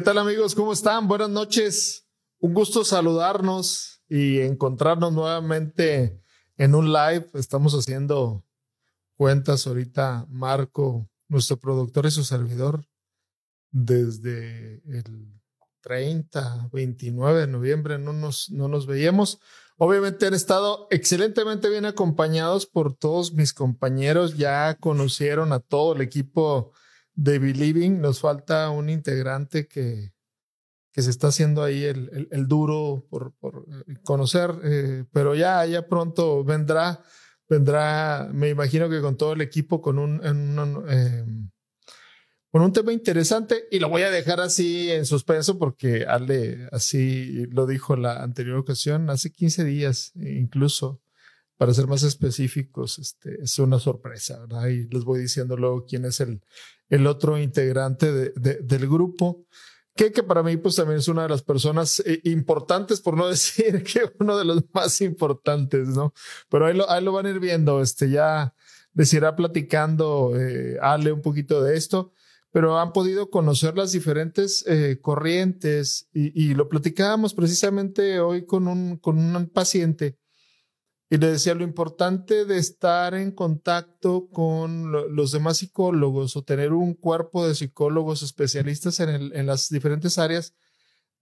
¿Qué tal amigos? ¿Cómo están? Buenas noches. Un gusto saludarnos y encontrarnos nuevamente en un live. Estamos haciendo cuentas ahorita, Marco, nuestro productor y su servidor, desde el 30, 29 de noviembre no nos, no nos veíamos. Obviamente han estado excelentemente bien acompañados por todos mis compañeros. Ya conocieron a todo el equipo de Believing. Nos falta un integrante que, que se está haciendo ahí el, el, duro por, por eh, conocer, eh, pero ya, ya pronto vendrá, vendrá, me imagino que con todo el equipo, con un, eh, con un tema interesante y lo voy a dejar así en suspenso porque Ale así lo dijo la anterior ocasión, hace 15 días incluso para ser más específicos, este, es una sorpresa, ¿verdad? Y les voy diciendo luego quién es el, el otro integrante de, del grupo, que, que para mí pues también es una de las personas eh, importantes, por no decir que uno de los más importantes, ¿no? Pero ahí lo, ahí lo van a ir viendo, este, ya les irá platicando eh, Ale un poquito de esto pero han podido conocer las diferentes eh, corrientes y, y, lo platicábamos precisamente hoy con un, con un paciente y le decía lo importante de estar en contacto con los demás psicólogos o tener un cuerpo de psicólogos especialistas en, en las diferentes áreas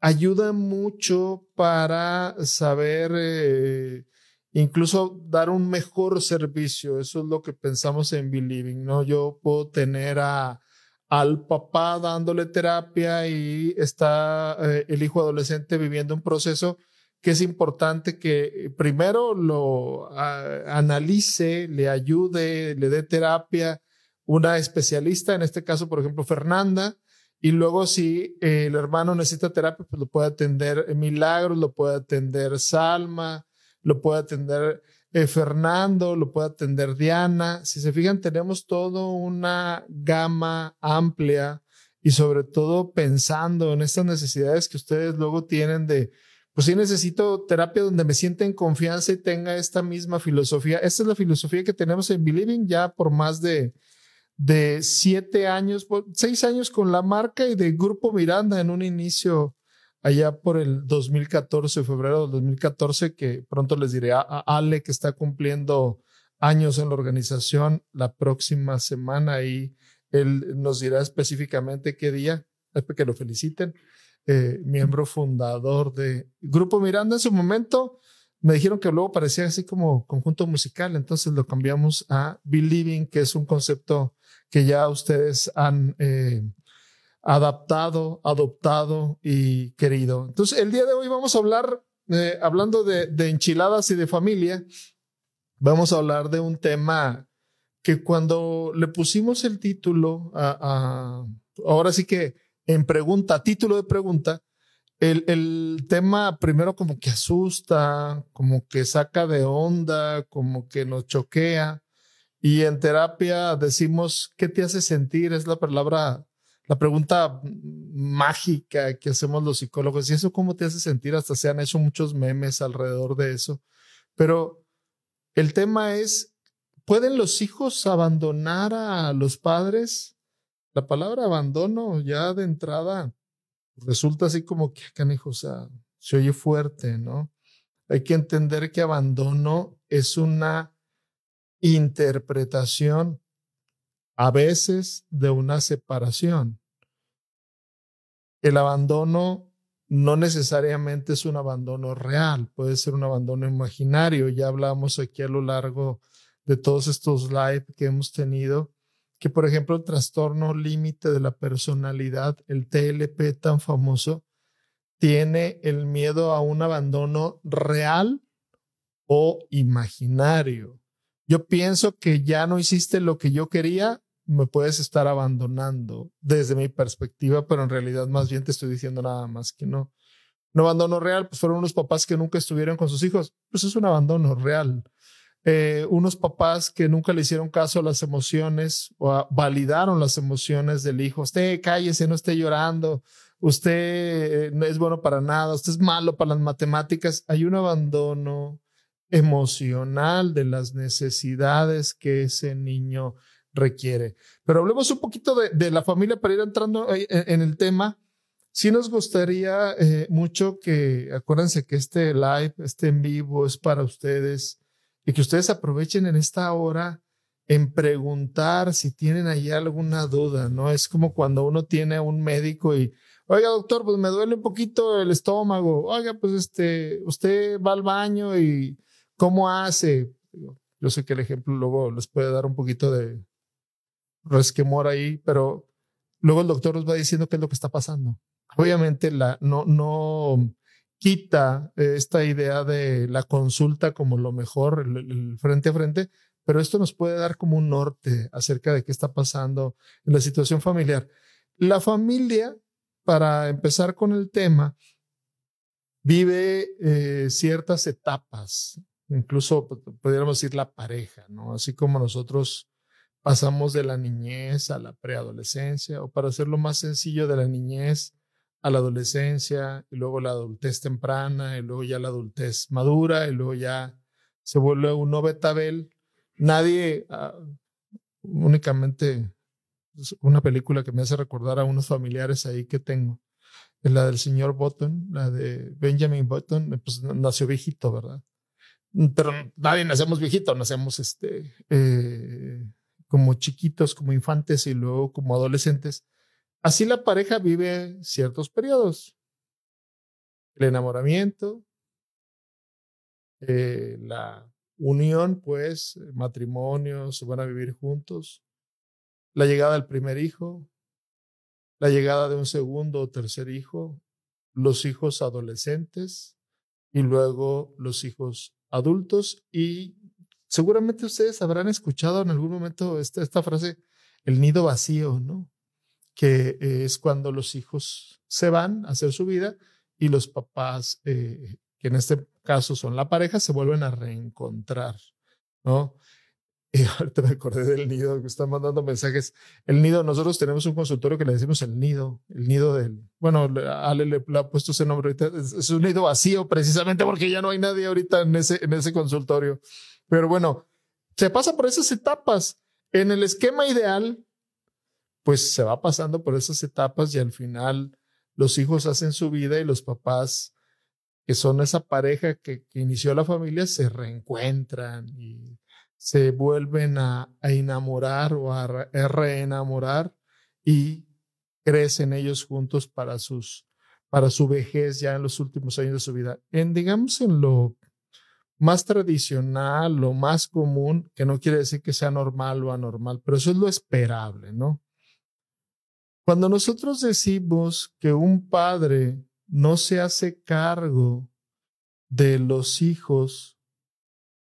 ayuda mucho para saber eh, incluso dar un mejor servicio. Eso es lo que pensamos en Believing, ¿no? Yo puedo tener a, al papá dándole terapia y está eh, el hijo adolescente viviendo un proceso que es importante que eh, primero lo analice, le ayude, le dé terapia una especialista, en este caso, por ejemplo, Fernanda, y luego si eh, el hermano necesita terapia, pues lo puede atender Milagros, lo puede atender Salma, lo puede atender eh, Fernando, lo puede atender Diana. Si se fijan, tenemos toda una gama amplia y sobre todo pensando en estas necesidades que ustedes luego tienen de pues sí necesito terapia donde me sienta en confianza y tenga esta misma filosofía. Esta es la filosofía que tenemos en Believing ya por más de, siete años, seis años con la marca y de Grupo Miranda en un inicio allá por el 2014, febrero del 2014, que pronto les diré a, Ale que está cumpliendo años en la organización la próxima semana y él nos dirá específicamente qué día, que lo feliciten. Eh, miembro fundador de Grupo Miranda en su momento. Me dijeron que luego parecía así como conjunto musical, entonces lo cambiamos a Believing, que es un concepto que ya ustedes han eh, adaptado, adoptado y querido. Entonces, el día de hoy vamos a hablar, eh, hablando de, enchiladas y de familia, vamos a hablar de un tema que cuando le pusimos el título a ahora sí que en pregunta, título de pregunta, el, el, tema primero como que asusta, como que saca de onda, como que nos choquea. Y en terapia decimos, ¿qué te hace sentir? Es la palabra, la pregunta mágica que hacemos los psicólogos. ¿Y eso cómo te hace sentir? Hasta se han hecho muchos memes alrededor de eso. Pero el tema es, ¿pueden los hijos abandonar a los padres? La palabra abandono ya de entrada resulta así como que, canijo, o sea, se oye fuerte, ¿no? Hay que entender que abandono es una interpretación a veces de una separación. El abandono no necesariamente es un abandono real, puede ser un abandono imaginario. Ya hablamos aquí a lo largo de todos estos live que hemos tenido que, por ejemplo, el trastorno límite de la personalidad, el TLP tan famoso, tiene el miedo a un abandono real o imaginario. Yo pienso que ya no hiciste lo que yo quería, me puedes estar abandonando desde mi perspectiva, pero en realidad más bien te estoy diciendo nada más que no. Un abandono real, pues fueron unos papás que nunca estuvieron con sus hijos, pues es un abandono real. Eh, unos papás que nunca le hicieron caso a las emociones o validaron las emociones del hijo. Usted cállese, no esté llorando. Usted no es bueno para nada. Usted es malo para las matemáticas. Hay un abandono emocional de las necesidades que ese niño requiere. Pero hablemos un poquito de, la familia para ir entrando en el tema. sí nos gustaría eh, mucho que, acuérdense que este live, este en vivo es para ustedes y que ustedes aprovechen en esta hora en preguntar si tienen ahí alguna duda, ¿no? Es como cuando uno tiene a un médico y, oiga, doctor, pues me duele un poquito el estómago. Oiga, pues este, usted va al baño y ¿cómo hace? Yo sé que el ejemplo luego les puede dar un poquito de resquemor ahí, pero luego el doctor nos va diciendo qué es lo que está pasando. Obviamente la, no, no quita esta idea de la consulta como lo mejor, el frente a frente, pero esto nos puede dar como un norte acerca de qué está pasando en la situación familiar. La familia, para empezar con el tema, vive eh, ciertas etapas, incluso podríamos decir la pareja, ¿no? Así como nosotros pasamos de la niñez a la preadolescencia, o para hacerlo más sencillo, de la niñez a la adolescencia, y luego la adultez temprana, y luego ya la adultez madura, y luego ya se vuelve un betabel nadie, ah, únicamente una película que me hace recordar a unos familiares ahí que tengo. Es la del señor Button, la de Benjamin Button, pues nació viejito, ¿verdad? Pero nadie nacemos viejito, nacemos este, eh, como chiquitos, como infantes y luego como adolescentes. Así la pareja vive ciertos periodos. El enamoramiento, eh, la unión, pues, eh, matrimonio, se van a vivir juntos. La llegada del primer hijo, la llegada de un segundo o tercer hijo, los hijos adolescentes y luego los hijos adultos. Y seguramente ustedes habrán escuchado en algún momento esta, esta frase, el nido vacío, ¿no? Que es cuando los hijos se van a hacer su vida y los papás eh, que en este caso son la pareja, se vuelven a reencontrar, ¿no? Y ahorita me acordé del nido que están mandando mensajes. El nido, nosotros tenemos un consultorio que le decimos el nido, el nido del, bueno, Ale le, ha puesto ese nombre ahorita, es, un nido vacío precisamente porque ya no hay nadie ahorita en ese, en ese consultorio. Pero bueno, se pasa por esas etapas. En el esquema ideal, pues se va pasando por esas etapas y al final los hijos hacen su vida y los papás que son esa pareja que, inició la familia, se reencuentran y se vuelven a, enamorar o a, reenamorar y crecen ellos juntos para sus para su vejez ya en los últimos años de su vida. En digamos en lo más tradicional, lo más común, que no quiere decir que sea normal o anormal, pero eso es lo esperable, ¿no? Cuando nosotros decimos que un padre no se hace cargo de los hijos,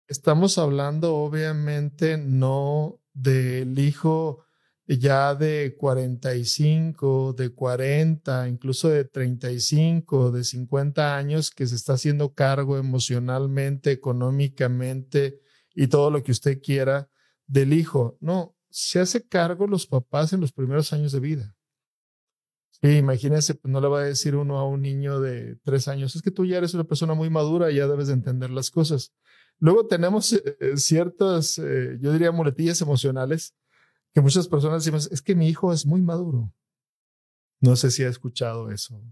estamos hablando obviamente no del hijo ya de 45, de 40, incluso de 35, de 50 años que se está haciendo cargo emocionalmente, económicamente y todo lo que usted quiera del hijo. No, se hace cargo los papás en los primeros años de vida. Sí, imagínense, pues no le va a decir uno a un niño de tres años, es que tú ya eres una persona muy madura ya debes de entender las cosas. Luego tenemos eh, eh, ciertas, eh, yo diría, muletillas emocionales que muchas personas decimos, es que mi hijo es muy maduro. No sé si ha escuchado eso.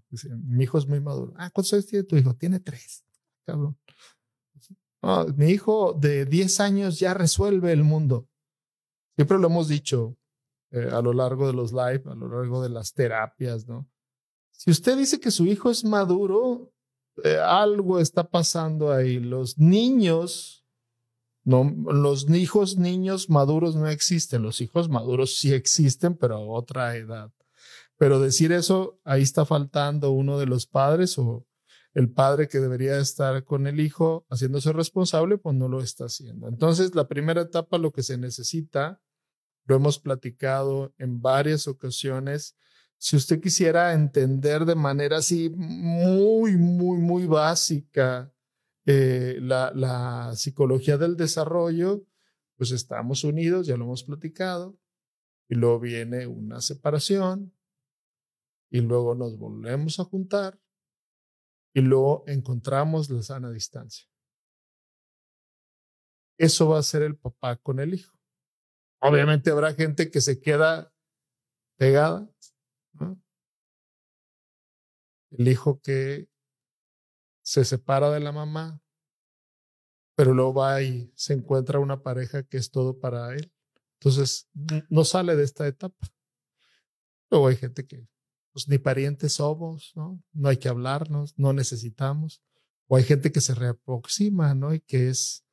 mi hijo es muy maduro. Ah, ¿cuántos años tiene tu hijo? Tiene tres. Cabrón. mi hijo de diez años ya resuelve el mundo. Siempre lo hemos dicho, eh, a lo largo de los live, a lo largo de las terapias, ¿no? Si usted dice que su hijo es maduro, eh, algo está pasando ahí. Los niños, no, los hijos niños maduros no existen. Los hijos maduros sí existen, pero a otra edad. Pero decir eso, ahí está faltando uno de los padres o el padre que debería estar con el hijo haciéndose responsable, pues no lo está haciendo. Entonces, la primera etapa, lo que se necesita lo hemos platicado en varias ocasiones. Si usted quisiera entender de manera así muy, muy, muy básica eh, la, la psicología del desarrollo, pues estamos unidos, ya lo hemos platicado, y luego viene una separación, y luego nos volvemos a juntar, y luego encontramos la sana distancia. Eso va a ser el papá con el hijo. Obviamente habrá gente que se queda pegada. el hijo que se separa de la mamá, pero luego va y se encuentra una pareja que es todo para él. Entonces, no sale de esta etapa. Luego hay gente que, pues ni parientes somos, ¿no? No hay que hablarnos, no necesitamos. O hay gente que se reaproxima, ¿no? Y que es,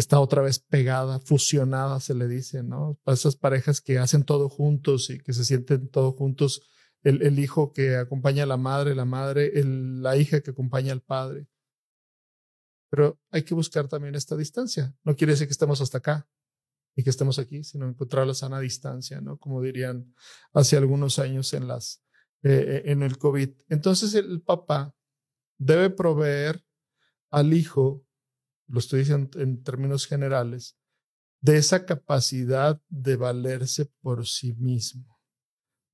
está otra vez pegada, fusionada, se le dice, ¿no? Para esas parejas que hacen todo juntos y que se sienten todos juntos, el, hijo que acompaña a la madre, la madre, el, la hija que acompaña al padre. Pero hay que buscar también esta distancia. No quiere decir que estemos hasta acá y que estemos aquí, sino encontrar la sana distancia, ¿no? Como dirían hace algunos años en las, eh, en el COVID. Entonces el papá debe proveer al hijo, lo estoy diciendo en términos generales, de esa capacidad de valerse por sí mismo,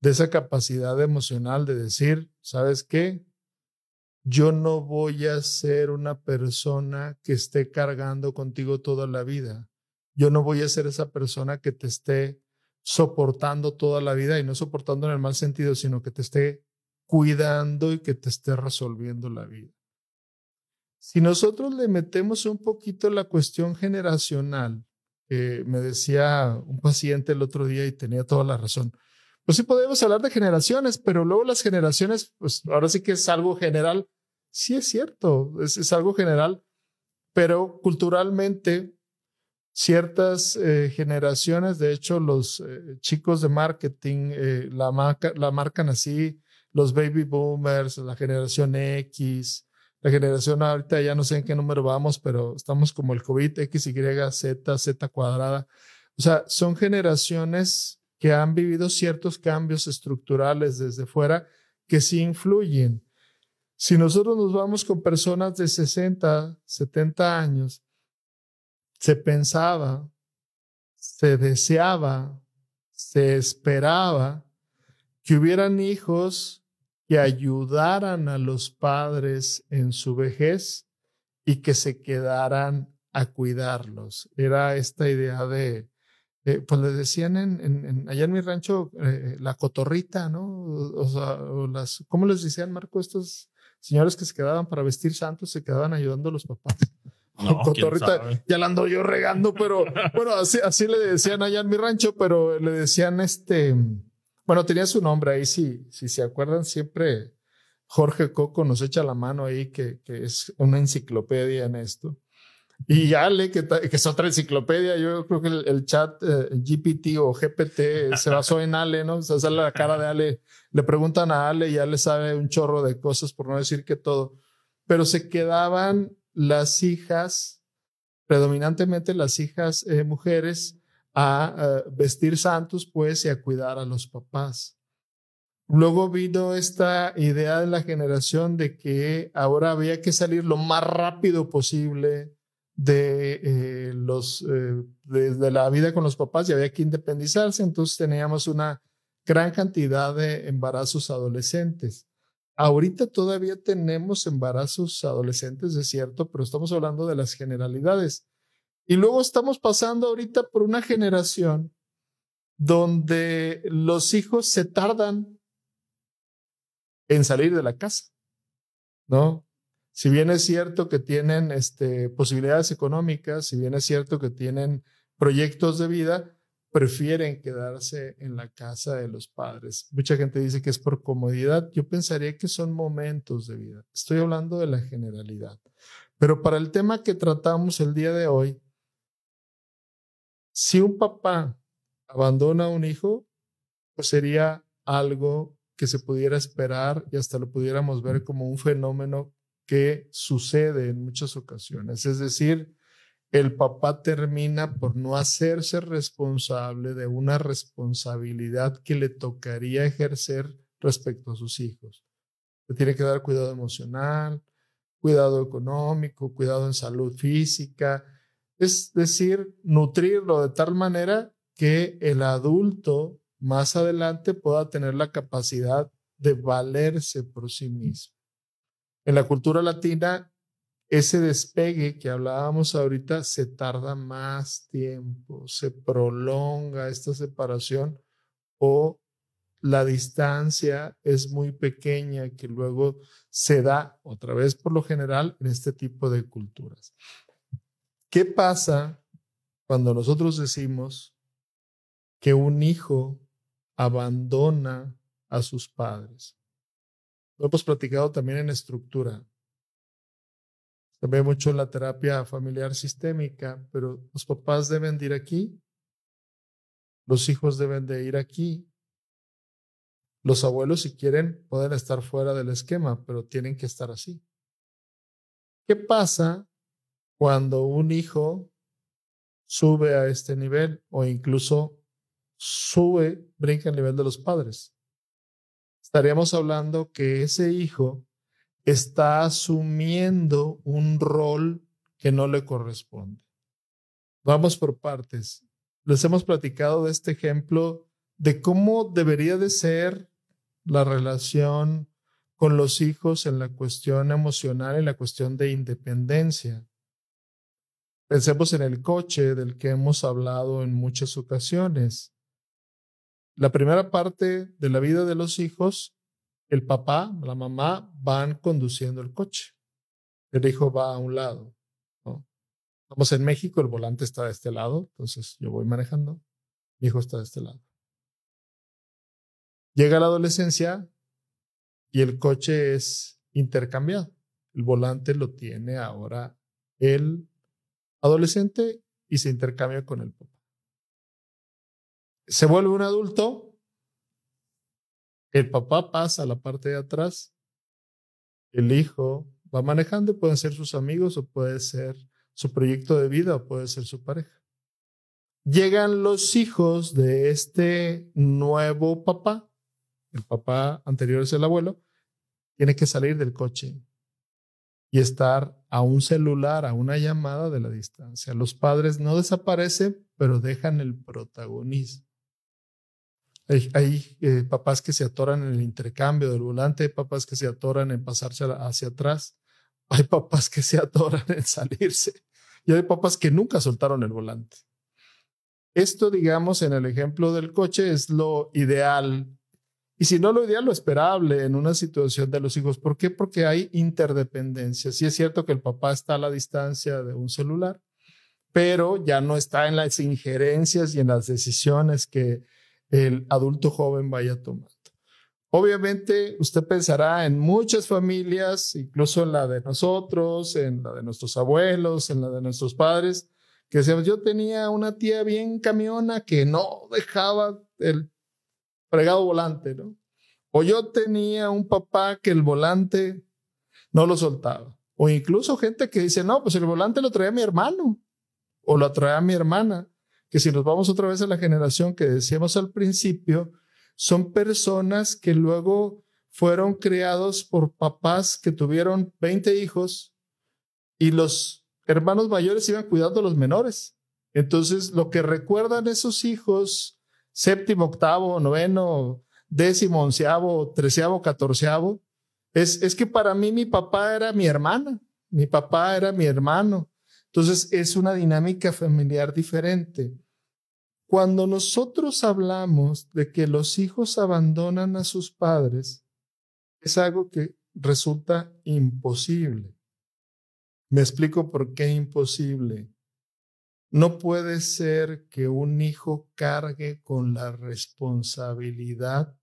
de esa capacidad emocional de decir, ¿sabes qué? Yo no voy a ser una persona que esté cargando contigo toda la vida. Yo no voy a ser esa persona que te esté soportando toda la vida y no soportando en el mal sentido, sino que te esté cuidando y que te esté resolviendo la vida. Si nosotros le metemos un poquito la cuestión generacional, me decía un paciente el otro día y tenía toda la razón, pues sí podemos hablar de generaciones, pero luego las generaciones, pues ahora sí que es algo general. Sí es cierto, es, algo general, pero culturalmente ciertas eh, generaciones, de hecho los eh, chicos de marketing eh, la, marca, la marcan así, los baby boomers, la generación X, la generación ahorita ya no sé en qué número vamos, pero estamos como el COVID, X, Y, Z, Z cuadrada. O sea, son generaciones que han vivido ciertos cambios estructurales desde fuera que sí influyen. Si nosotros nos vamos con personas de 60, 70 años, se pensaba, se deseaba, se esperaba que hubieran hijos que ayudaran a los padres en su vejez y que se quedaran a cuidarlos. Era esta idea de, pues les decían en, en, allá en mi rancho, eh, la cotorrita, ¿no? O, sea, las, ¿cómo les decían, Marco? Estos señores que se quedaban para vestir santos, se quedaban ayudando a los papás. No, cotorrita, ya la ando yo regando, pero bueno, así, así le decían allá en mi rancho, pero le decían este, bueno, tenía su nombre ahí, si, si se acuerdan, siempre Jorge Coco nos echa la mano ahí, que, que es una enciclopedia en esto. Y Ale, que, que es otra enciclopedia, yo creo que el, chat eh, GPT o GPT se basó en Ale, ¿no? O sea, sale la cara de Ale, le preguntan a Ale y Ale sabe un chorro de cosas, por no decir que todo. Pero se quedaban las hijas, predominantemente las hijas eh, mujeres, a vestir santos, pues, y a cuidar a los papás. Luego vino esta idea de la generación de que ahora había que salir lo más rápido posible de, eh, los, eh, de, la vida con los papás y había que independizarse. Entonces teníamos una gran cantidad de embarazos adolescentes. Ahorita todavía tenemos embarazos adolescentes, es cierto, pero estamos hablando de las generalidades. Y luego estamos pasando ahorita por una generación donde los hijos se tardan en salir de la casa, ¿no? Si bien es cierto que tienen este, posibilidades económicas, si bien es cierto que tienen proyectos de vida, prefieren quedarse en la casa de los padres. Mucha gente dice que es por comodidad. Yo pensaría que son momentos de vida. Estoy hablando de la generalidad. Pero para el tema que tratamos el día de hoy, si un papá abandona a un hijo, pues sería algo que se pudiera esperar y hasta lo pudiéramos ver como un fenómeno que sucede en muchas ocasiones. Es decir, el papá termina por no hacerse responsable de una responsabilidad que le tocaría ejercer respecto a sus hijos. Le tiene que dar cuidado emocional, cuidado económico, cuidado en salud física, es decir, nutrirlo de tal manera que el adulto más adelante pueda tener la capacidad de valerse por sí mismo. En la cultura latina, ese despegue que hablábamos ahorita se tarda más tiempo, se prolonga esta separación o la distancia es muy pequeña que luego se da otra vez por lo general en este tipo de culturas. ¿Qué pasa cuando nosotros decimos que un hijo abandona a sus padres? Lo hemos platicado también en estructura. Se ve mucho en la terapia familiar sistémica, pero los papás deben de ir aquí, los hijos deben de ir aquí, los abuelos si quieren pueden estar fuera del esquema, pero tienen que estar así. ¿Qué pasa cuando un hijo sube a este nivel o incluso sube, brinca el nivel de los padres? Estaríamos hablando que ese hijo está asumiendo un rol que no le corresponde. Vamos por partes. Les hemos platicado de este ejemplo de cómo debería de ser la relación con los hijos en la cuestión emocional, en la cuestión de independencia. Pensemos en el coche del que hemos hablado en muchas ocasiones. La primera parte de la vida de los hijos el papá, la mamá van conduciendo el coche. El hijo va a un lado. ¿no? Estamos en México, el volante está de este lado, entonces yo voy manejando, mi hijo está de este lado. Llega la adolescencia y el coche es intercambiado. El volante lo tiene ahora el adolescente y se intercambia con el papá. Se vuelve un adulto. El papá pasa a la parte de atrás, el hijo va manejando, pueden ser sus amigos o puede ser su proyecto de vida o puede ser su pareja. Llegan los hijos de este nuevo papá, el papá anterior es el abuelo, tiene que salir del coche y estar a un celular, a una llamada de la distancia. Los padres no desaparecen, pero dejan el protagonismo. Hay, eh, papás que se atoran en el intercambio del volante, hay papás que se atoran en pasarse hacia atrás, hay papás que se atoran en salirse y hay papás que nunca soltaron el volante. Esto, digamos, en el ejemplo del coche es lo ideal. Y si no lo ideal, lo esperable en una situación de los hijos. ¿Por qué? Porque hay interdependencia. Sí es cierto que el papá está a la distancia de un celular, pero ya no está en las injerencias y en las decisiones que el adulto joven vaya tomando. Obviamente, usted pensará en muchas familias, incluso en la de nosotros, en la de nuestros abuelos, en la de nuestros padres, que decíamos, yo tenía una tía bien camiona que no dejaba el fregado volante, ¿no? O yo tenía un papá que el volante no lo soltaba. O incluso gente que dice, no, pues el volante lo traía mi hermano o lo traía mi hermana que si nos vamos otra vez a la generación que decíamos al principio, son personas que luego fueron criados por papás que tuvieron 20 hijos y los hermanos mayores iban cuidando a los menores. Entonces, lo que recuerdan esos hijos, séptimo, octavo, noveno, décimo, onceavo, treceavo, catorceavo, es, es que para mí mi papá era mi hermana, mi papá era mi hermano, entonces es una dinámica familiar diferente. Cuando nosotros hablamos de que los hijos abandonan a sus padres, es algo que resulta imposible. Me explico por qué imposible. No puede ser que un hijo cargue con la responsabilidad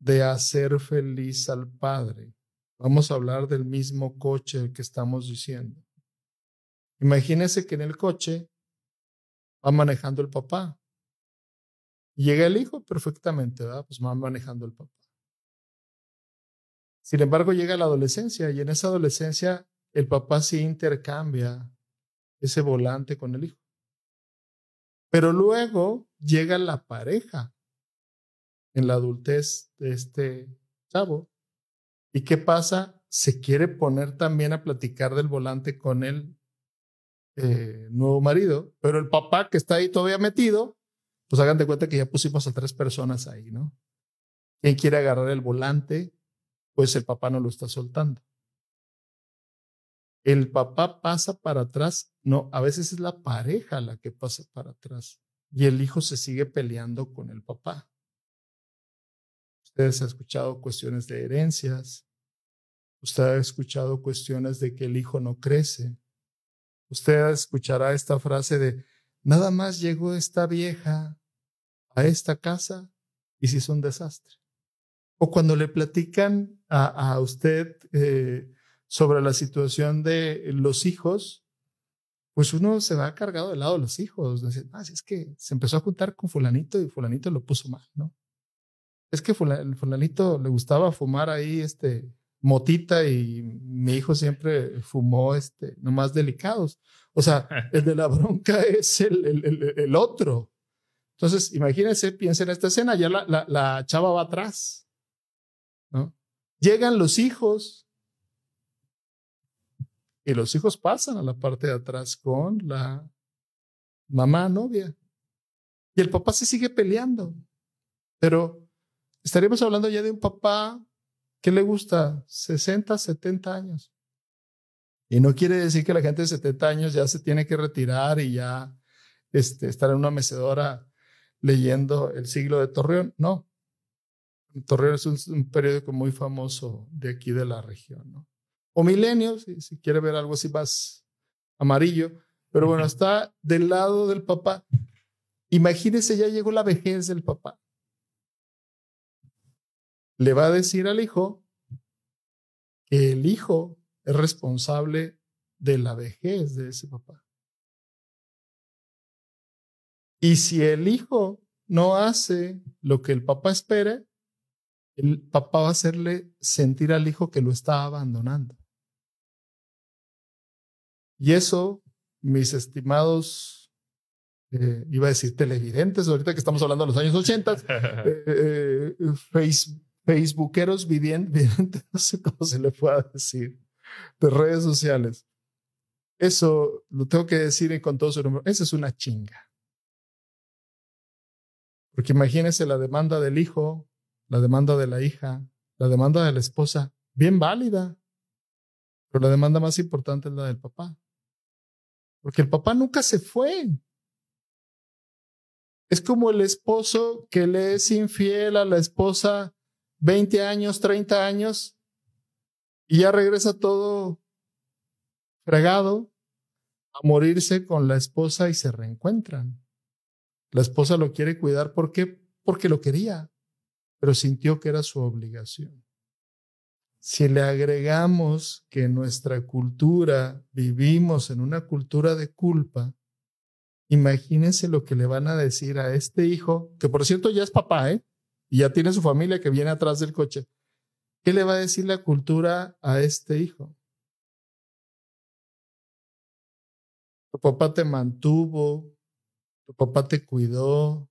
de hacer feliz al padre. Vamos a hablar del mismo coche que estamos diciendo. Imagínese que en el coche va manejando el papá. Llega el hijo perfectamente, ¿verdad? Pues va manejando el papá. Sin embargo, llega la adolescencia y en esa adolescencia el papá sí intercambia ese volante con el hijo. Pero luego llega la pareja en la adultez de este chavo. ¿Y qué pasa? Se quiere poner también a platicar del volante con él eh, nuevo marido, pero el papá que está ahí todavía metido, pues hagan de cuenta que ya pusimos a tres personas ahí, ¿no? Quien quiere agarrar el volante, pues el papá no lo está soltando. El papá pasa para atrás, no, a veces es la pareja la que pasa para atrás y el hijo se sigue peleando con el papá. Ustedes han escuchado cuestiones de herencias. Usted ha escuchado cuestiones de que el hijo no crece. Usted escuchará esta frase de, nada más llegó esta vieja a esta casa y se hizo un desastre. O cuando le platican a, usted eh, sobre la situación de los hijos, pues uno se va cargado del lado de los hijos. Dice, ah, es que se empezó a juntar con fulanito y fulanito lo puso mal, ¿no? Es que fulanito le gustaba fumar ahí este motita y mi hijo siempre fumó este nomás delicados. O sea, el de la bronca es el, el, el, otro. Entonces, imagínense, piensen en esta escena, ya la, la, la chava va atrás. ¿no? Llegan los hijos y los hijos pasan a la parte de atrás con la mamá novia. Y el papá se sigue peleando. Pero estaríamos hablando ya de un papá que le gusta 60, 70 años. Y no quiere decir que la gente de 70 años ya se tiene que retirar y ya este, estar en una mecedora leyendo El siglo de Torreón. No. Torreón es un, periódico muy famoso de aquí de la región. ¿no? O Milenio, si, si quiere ver algo así más amarillo. Pero bueno, está del lado del papá. Imagínese, ya llegó la vejez del papá. Le va a decir al hijo que el hijo es responsable de la vejez de ese papá. Y si el hijo no hace lo que el papá espera, el papá va a hacerle sentir al hijo que lo está abandonando. Y eso, mis estimados, eh, iba a decir televidentes, ahorita que estamos hablando de los años 80, eh, eh, facebookeros videntes, no sé cómo se le pueda decir, de redes sociales. Eso lo tengo que decir con todo su nombre. Esa es una chinga. Porque imagínese la demanda del hijo, la demanda de la hija, la demanda de la esposa, bien válida. Pero la demanda más importante es la del papá. Porque el papá nunca se fue. Es como el esposo que le es infiel a la esposa 20 años, 30 años, y ya regresa todo fregado a morirse con la esposa y se reencuentran. La esposa lo quiere cuidar. Porque lo quería, pero sintió que era su obligación. Si le agregamos que en nuestra cultura vivimos en una cultura de culpa, imagínense lo que le van a decir a este hijo, que por cierto ya es papá, ¿eh? Y ya tiene su familia que viene atrás del coche. ¿Qué le va a decir la cultura a este hijo? Tu papá te mantuvo, tu papá te cuidó,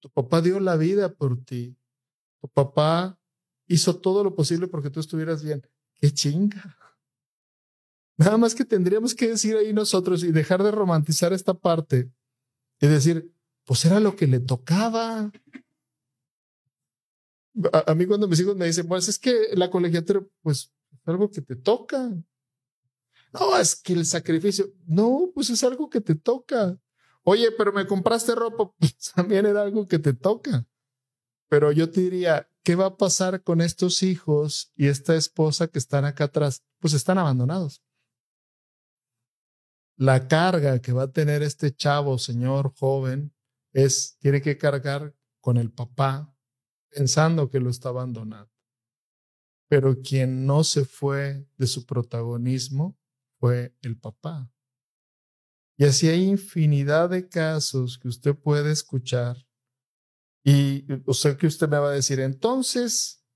tu papá dio la vida por ti, tu papá hizo todo lo posible porque tú estuvieras bien. ¡Qué chinga! Nada más que tendríamos que decir ahí nosotros y dejar de romantizar esta parte y decir, pues era lo que le tocaba. A, mí cuando mis hijos me dicen, pues es que la colegiatura, pues es algo que te toca. No, es que el sacrificio, no, pues es algo que te toca. Oye, pero me compraste ropa, pues también era algo que te toca. Pero yo te diría, ¿qué va a pasar con estos hijos y esta esposa que están acá atrás? Pues están abandonados. La carga que va a tener este chavo, señor joven, es, tiene que cargar con el papá pensando que lo está abandonando. Pero quien no se fue de su protagonismo fue el papá. Y así hay infinidad de casos que usted puede escuchar y o sea que usted me va a decir, entonces,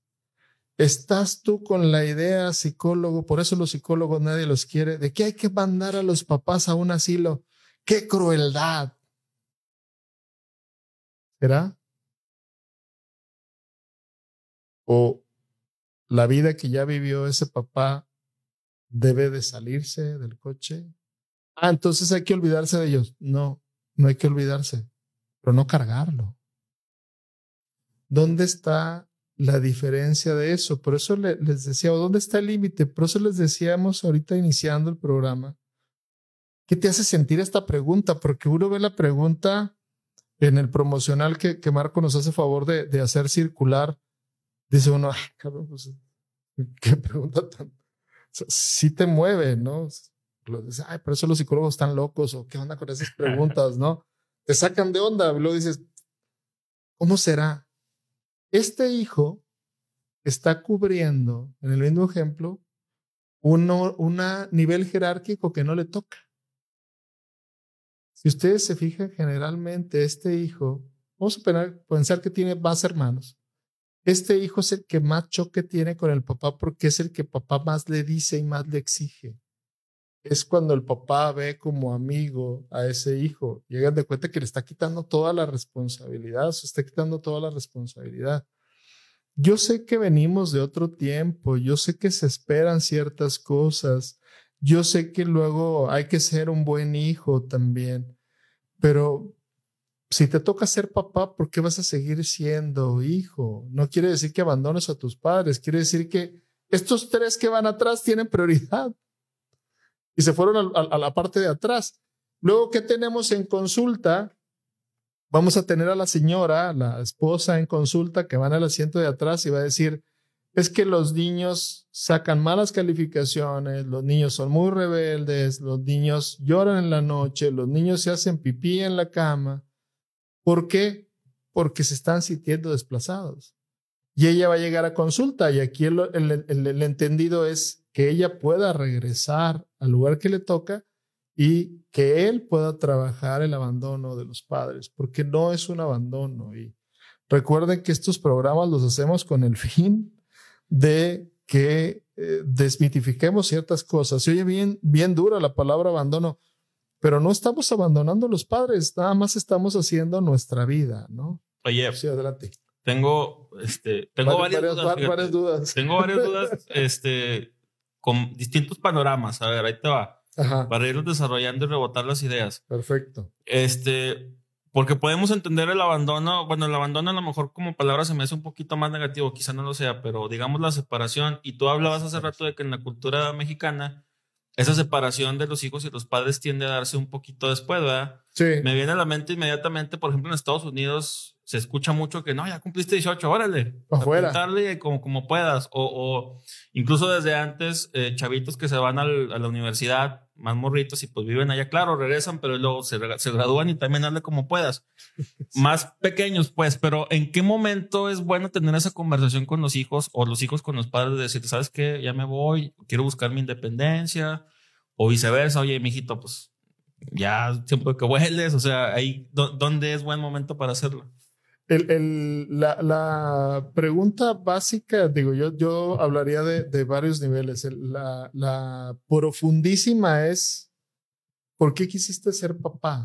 estás tú con la idea psicólogo, por eso los psicólogos nadie los quiere, de que hay que mandar a los papás a un asilo. ¡Qué crueldad! ¿Será? ¿O la vida que ya vivió ese papá debe de salirse del coche? Ah, entonces hay que olvidarse de ellos. No, no hay que olvidarse, pero no cargarlo. ¿Dónde está la diferencia de eso? Por eso les decía, ¿dónde está el límite? Por eso les decíamos ahorita iniciando el programa, ¿qué te hace sentir esta pregunta? Porque uno ve la pregunta en el promocional que, que Marco nos hace favor de, de hacer circular dice uno, cabrón, pues, qué pregunta tan, sí te mueve, ¿no? Dice, ay, por eso los psicólogos están locos o qué onda con esas preguntas, ¿no? Te sacan de onda, luego dices, ¿cómo será? Este hijo está cubriendo, en el mismo ejemplo, un nivel jerárquico que no le toca. Si ustedes se fijan, generalmente este hijo, vamos a pensar que tiene más hermanos. Este hijo es el que más choque tiene con el papá porque es el que papá más le dice y más le exige. Es cuando el papá ve como amigo a ese hijo. Llegan de cuenta que le está quitando toda la responsabilidad, se está quitando toda la responsabilidad. Yo sé que venimos de otro tiempo, yo sé que se esperan ciertas cosas, yo sé que luego hay que ser un buen hijo también, pero si te toca ser papá, ¿por qué vas a seguir siendo hijo? No quiere decir que abandones a tus padres, quiere decir que estos tres que van atrás tienen prioridad y se fueron a, la parte de atrás. Luego, ¿qué tenemos en consulta? vamos a tener a la señora, la esposa en consulta, que van al asiento de atrás y va a decir, es que los niños sacan malas calificaciones, los niños son muy rebeldes, los niños lloran en la noche, los niños se hacen pipí en la cama. ¿Por qué? Porque se están sintiendo desplazados. Y ella va a llegar a consulta y aquí el entendido es que ella pueda regresar al lugar que le toca y que él pueda trabajar el abandono de los padres, porque no es un abandono. Y recuerden que estos programas los hacemos con el fin de que eh, desmitifiquemos ciertas cosas. Se oye bien, bien dura la palabra abandono, pero no estamos abandonando a los padres, nada más estamos haciendo nuestra vida, ¿no? Oye, sí, adelante. Tengo, este, tengo varias, dudas, varias, dudas. Tengo varias dudas, este, con distintos panoramas. A ver, ahí te va para irlos desarrollando y rebotar las ideas. Perfecto. Este, porque podemos entender el abandono, bueno, el abandono a lo mejor como palabra se me hace un poquito más negativo, quizá no lo sea, pero digamos la separación, y tú hablabas hace rato de que en la cultura mexicana esa separación de los hijos y los padres tiende a darse un poquito después, ¿verdad? Sí. Me viene a la mente inmediatamente, por ejemplo, en Estados Unidos se escucha mucho que no, ya cumpliste 18, órale. Afuera. como, como puedas. O, o incluso desde antes, eh, chavitos que se van al, a la universidad, más morritos, y pues viven allá, claro, regresan, pero luego se, se gradúan y también hazle como puedas. Más pequeños, pues, pero ¿en qué momento es bueno tener esa conversación con los hijos o los hijos con los padres de decir, ¿sabes qué? Ya me voy, quiero buscar mi independencia. O viceversa, oye, mijito, pues ya tiempo que hueles, o sea, ahí, ¿dónde es buen momento para hacerlo? La, pregunta básica, digo, yo, yo hablaría de, de varios niveles. La, la, profundísima es, ¿por qué quisiste ser papá?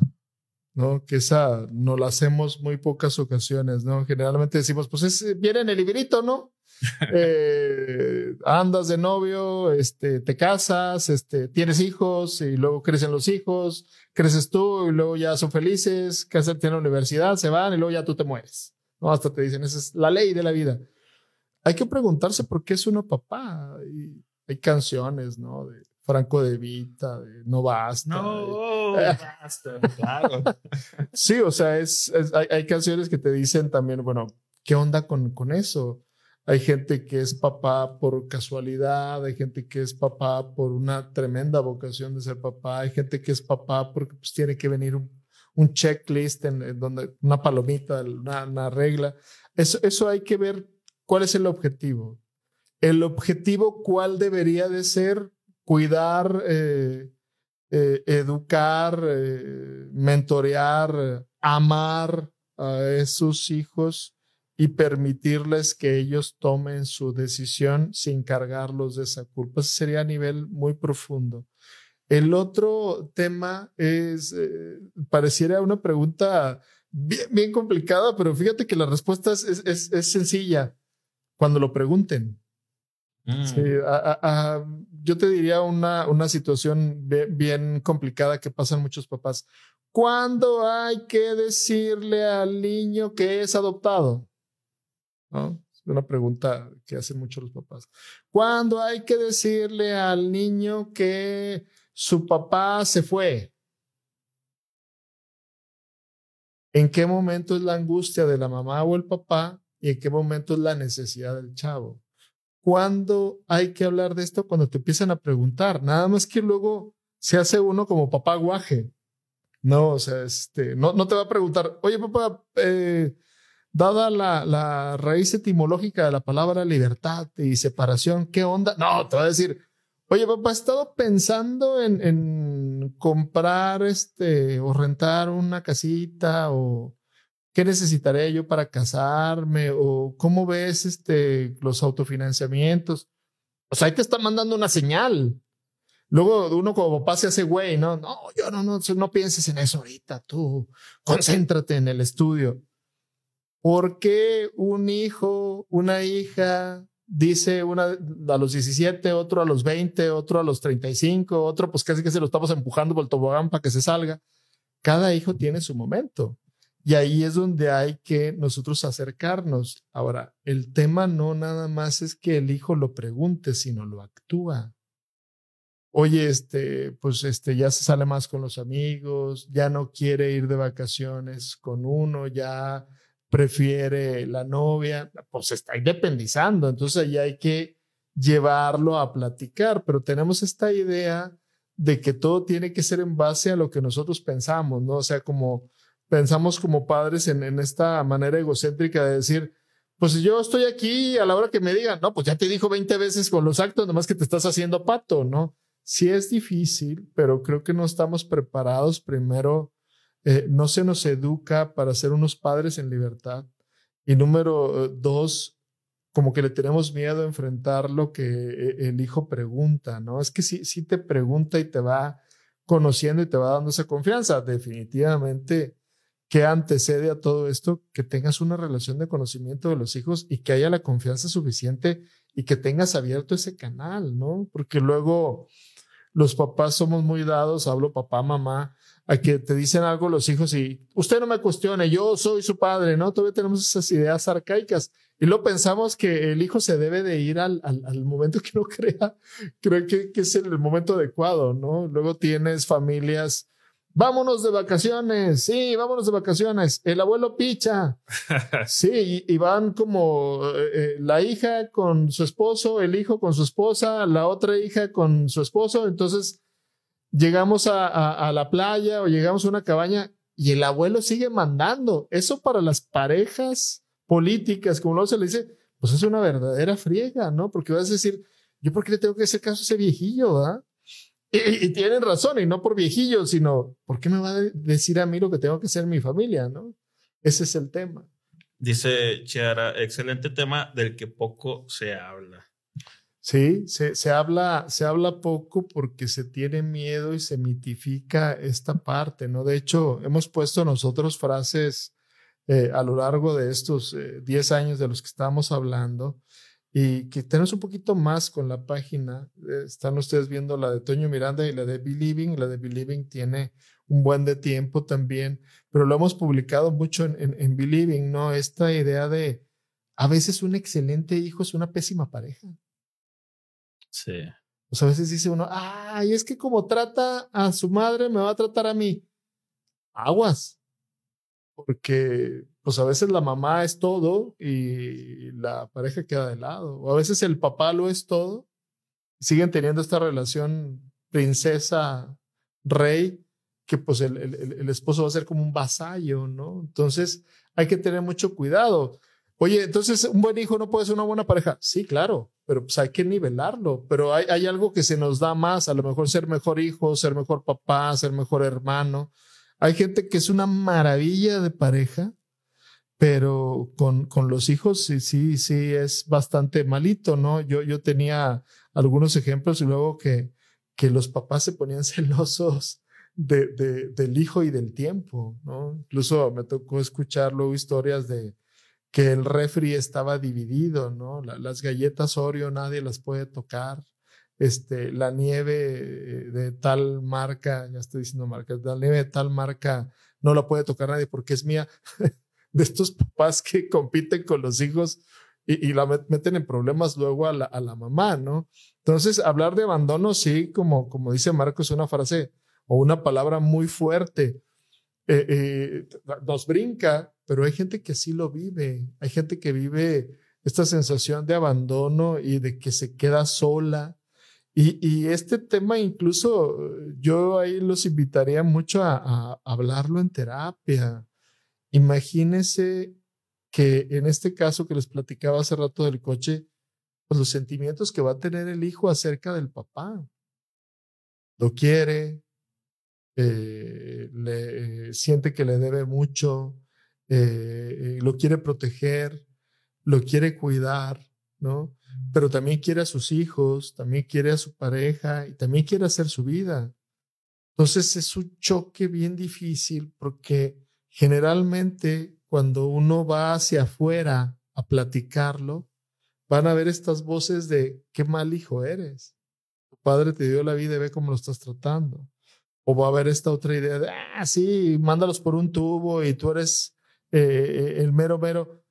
¿No? Que esa no la hacemos muy pocas ocasiones, ¿no? Generalmente decimos, pues es, viene en el librito, ¿no? eh, andas de novio, este, te casas, este, tienes hijos y luego crecen los hijos, creces tú y luego ya son felices, que tienen universidad, se van y luego ya tú te mueres. ¿no? Hasta te dicen, esa es la ley de la vida. Hay que preguntarse por qué es uno papá. Y hay canciones, ¿no? De Franco de Vita, de No Basta. No, basta, claro. sí, o sea, es, hay, hay, canciones que te dicen también, bueno, ¿qué onda con, con eso? Hay gente que es papá por casualidad, hay gente que es papá por una tremenda vocación de ser papá, hay gente que es papá porque pues, tiene que venir un, un checklist en, donde una palomita, una, regla. Eso, eso hay que ver cuál es el objetivo. El objetivo, ¿cuál debería de ser? Cuidar, eh, eh, educar, eh, mentorear, amar a esos hijos y permitirles que ellos tomen su decisión sin cargarlos de esa culpa. Ese sería a nivel muy profundo. El otro tema es, eh, pareciera una pregunta bien, bien, complicada, pero fíjate que la respuesta es, es, es sencilla cuando lo pregunten. Mm. Sí, yo te diría una, una situación bien, bien complicada que pasan muchos papás. ¿Cuándo hay que decirle al niño que es adoptado? Una pregunta que hacen muchos los papás. ¿Cuándo hay que decirle al niño que su papá se fue? ¿En qué momento es la angustia de la mamá o el papá y en qué momento es la necesidad del chavo. ¿Cuándo hay que hablar de esto? Cuando te empiezan a preguntar. Nada más que luego se hace uno como papá guaje. No, o sea, este, no, no te va a preguntar, oye papá, eh, dada la, raíz etimológica de la palabra libertad y separación, ¿qué onda? No, te va a decir, oye papá, he estado pensando en, en comprar este o rentar una casita o ¿Qué necesitaré yo para casarme? ¿O cómo ves este, los autofinanciamientos? O sea, ahí te está mandando una señal. Luego uno como papá se hace güey, ¿no? No, yo no, no, no pienses en eso ahorita, tú concéntrate en el estudio. ¿Por qué un hijo, una hija dice una a los 17, otro a los 20, otro a los 35, otro pues casi que se lo estamos empujando por el tobogán para que se salga? Cada hijo tiene su momento. Y ahí es donde hay que nosotros acercarnos. Ahora, el tema no nada más es que el hijo lo pregunte, sino lo actúa. Oye, este, pues este, ya se sale más con los amigos, ya no quiere ir de vacaciones con uno, ya prefiere la novia, pues está independizando. Entonces ahí hay que llevarlo a platicar, pero tenemos esta idea de que todo tiene que ser en base a lo que nosotros pensamos, ¿no? O sea, como pensamos como padres en, en esta manera egocéntrica de decir, pues yo estoy aquí a la hora que me digan, no, pues ya te dijo 20 veces con los actos, nomás que te estás haciendo pato, ¿no? Sí es difícil, pero creo que no estamos preparados. Primero, eh, no se nos educa para ser unos padres en libertad. Y número eh, dos, como que le tenemos miedo a enfrentar lo que eh, el hijo pregunta, ¿no? Es que sí, sí te pregunta y te va conociendo y te va dando esa confianza. Definitivamente ¿Qué antecede a todo esto? Que tengas una relación de conocimiento de los hijos y que haya la confianza suficiente y que tengas abierto ese canal, ¿no? Porque luego los papás somos muy dados, hablo papá, mamá, a que te dicen algo los hijos y usted no me cuestione, yo soy su padre, ¿no? Todavía tenemos esas ideas arcaicas y lo pensamos que el hijo se debe de ir al, al, momento que no crea, creo que, que es el momento adecuado, ¿no? Luego tienes familias Vámonos de vacaciones, sí, vámonos de vacaciones. El abuelo picha. Sí, y, van como eh, eh, la hija con su esposo, el hijo con su esposa, la otra hija con su esposo. Entonces llegamos a, la playa o llegamos a una cabaña y el abuelo sigue mandando. Eso para las parejas políticas, como luego se le dice, pues es una verdadera friega, ¿no? Porque vas a decir, yo por qué le tengo que hacer caso a ese viejillo, ¿ah? Y, tienen razón, y no por viejillos, sino, ¿por qué me va a decir a mí lo que tengo que hacer mi familia? ¿no? Ese es el tema. Dice Chiara, excelente tema del que poco se habla. Sí, se, se, habla, se habla poco porque se tiene miedo y se mitifica esta parte, ¿no? De hecho, hemos puesto nosotros frases eh, a lo largo de estos 10 eh, años de los que estamos hablando y que tenemos un poquito más con la página. Eh, están ustedes viendo la de Toño Miranda y la de Believing. La de Believing tiene un buen de tiempo también, pero lo hemos publicado mucho en, en, Believing, ¿no? Esta idea de a veces un excelente hijo es una pésima pareja. Sí. O sea, a veces dice uno, ay, es que como trata a su madre, me va a tratar a mí. Aguas. Porque pues a veces la mamá es todo y la pareja queda de lado. O a veces el papá lo es todo. Siguen teniendo esta relación princesa-rey que pues el, el, esposo va a ser como un vasallo, ¿no? Entonces hay que tener mucho cuidado. Oye, entonces un buen hijo no puede ser una buena pareja. Sí, claro, pero pues hay que nivelarlo. Pero hay, hay algo que se nos da más, a lo mejor ser mejor hijo, ser mejor papá, ser mejor hermano. Hay gente que es una maravilla de pareja, pero con, con los hijos sí, sí, sí es bastante malito, ¿no? Yo, yo tenía algunos ejemplos y luego que, que los papás se ponían celosos de, de, del hijo y del tiempo, ¿no? Incluso me tocó escuchar luego historias de que el refri estaba dividido, ¿no? las galletas Oreo nadie las puede tocar, este, la nieve de tal marca, ya estoy diciendo marca, la nieve de tal marca no la puede tocar nadie porque es mía. de estos papás que compiten con los hijos y, la meten en problemas luego a la, a la, mamá, ¿no? Entonces, hablar de abandono, sí, como, como dice Marcos, una frase o una palabra muy fuerte. Eh, eh, nos brinca pero hay gente que sí lo vive. Hay gente que vive esta sensación de abandono y de que se queda sola. Y, este tema incluso yo ahí los invitaría mucho a, hablarlo en terapia. Imagínense que en este caso que les platicaba hace rato del coche, pues los sentimientos que va a tener el hijo acerca del papá. Lo quiere, eh, le, siente que le debe mucho, eh, lo quiere proteger, lo quiere cuidar, ¿no? Pero también quiere a sus hijos, también quiere a su pareja y también quiere hacer su vida. Entonces es un choque bien difícil porque generalmente cuando uno va hacia afuera a platicarlo, van a ver estas voces de qué mal hijo eres. Tu padre te dio la vida y ve cómo lo estás tratando. O va a haber esta otra idea de, ah, sí, mándalos por un tubo y tú eres eh, el mero mero.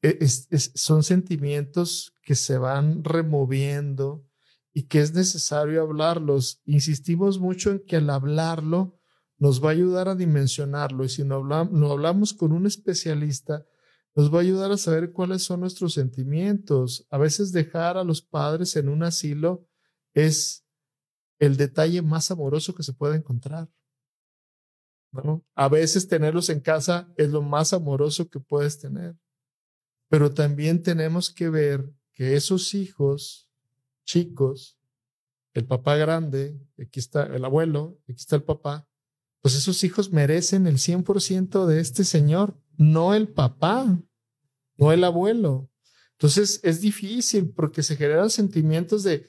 E, son sentimientos que se van removiendo y que es necesario hablarlos. Insistimos mucho en que al hablarlo nos va a ayudar a dimensionarlo y si no hablamos, no hablamos con un especialista, nos va a ayudar a saber cuáles son nuestros sentimientos. A veces dejar a los padres en un asilo es el detalle más amoroso que se puede encontrar. A veces tenerlos en casa es lo más amoroso que puedes tener. Pero también tenemos que ver que esos hijos chicos, el papá grande, aquí está el abuelo, aquí está el papá, pues esos hijos merecen el 100% de este señor, no el papá, no el abuelo. Entonces es difícil porque se generan sentimientos de,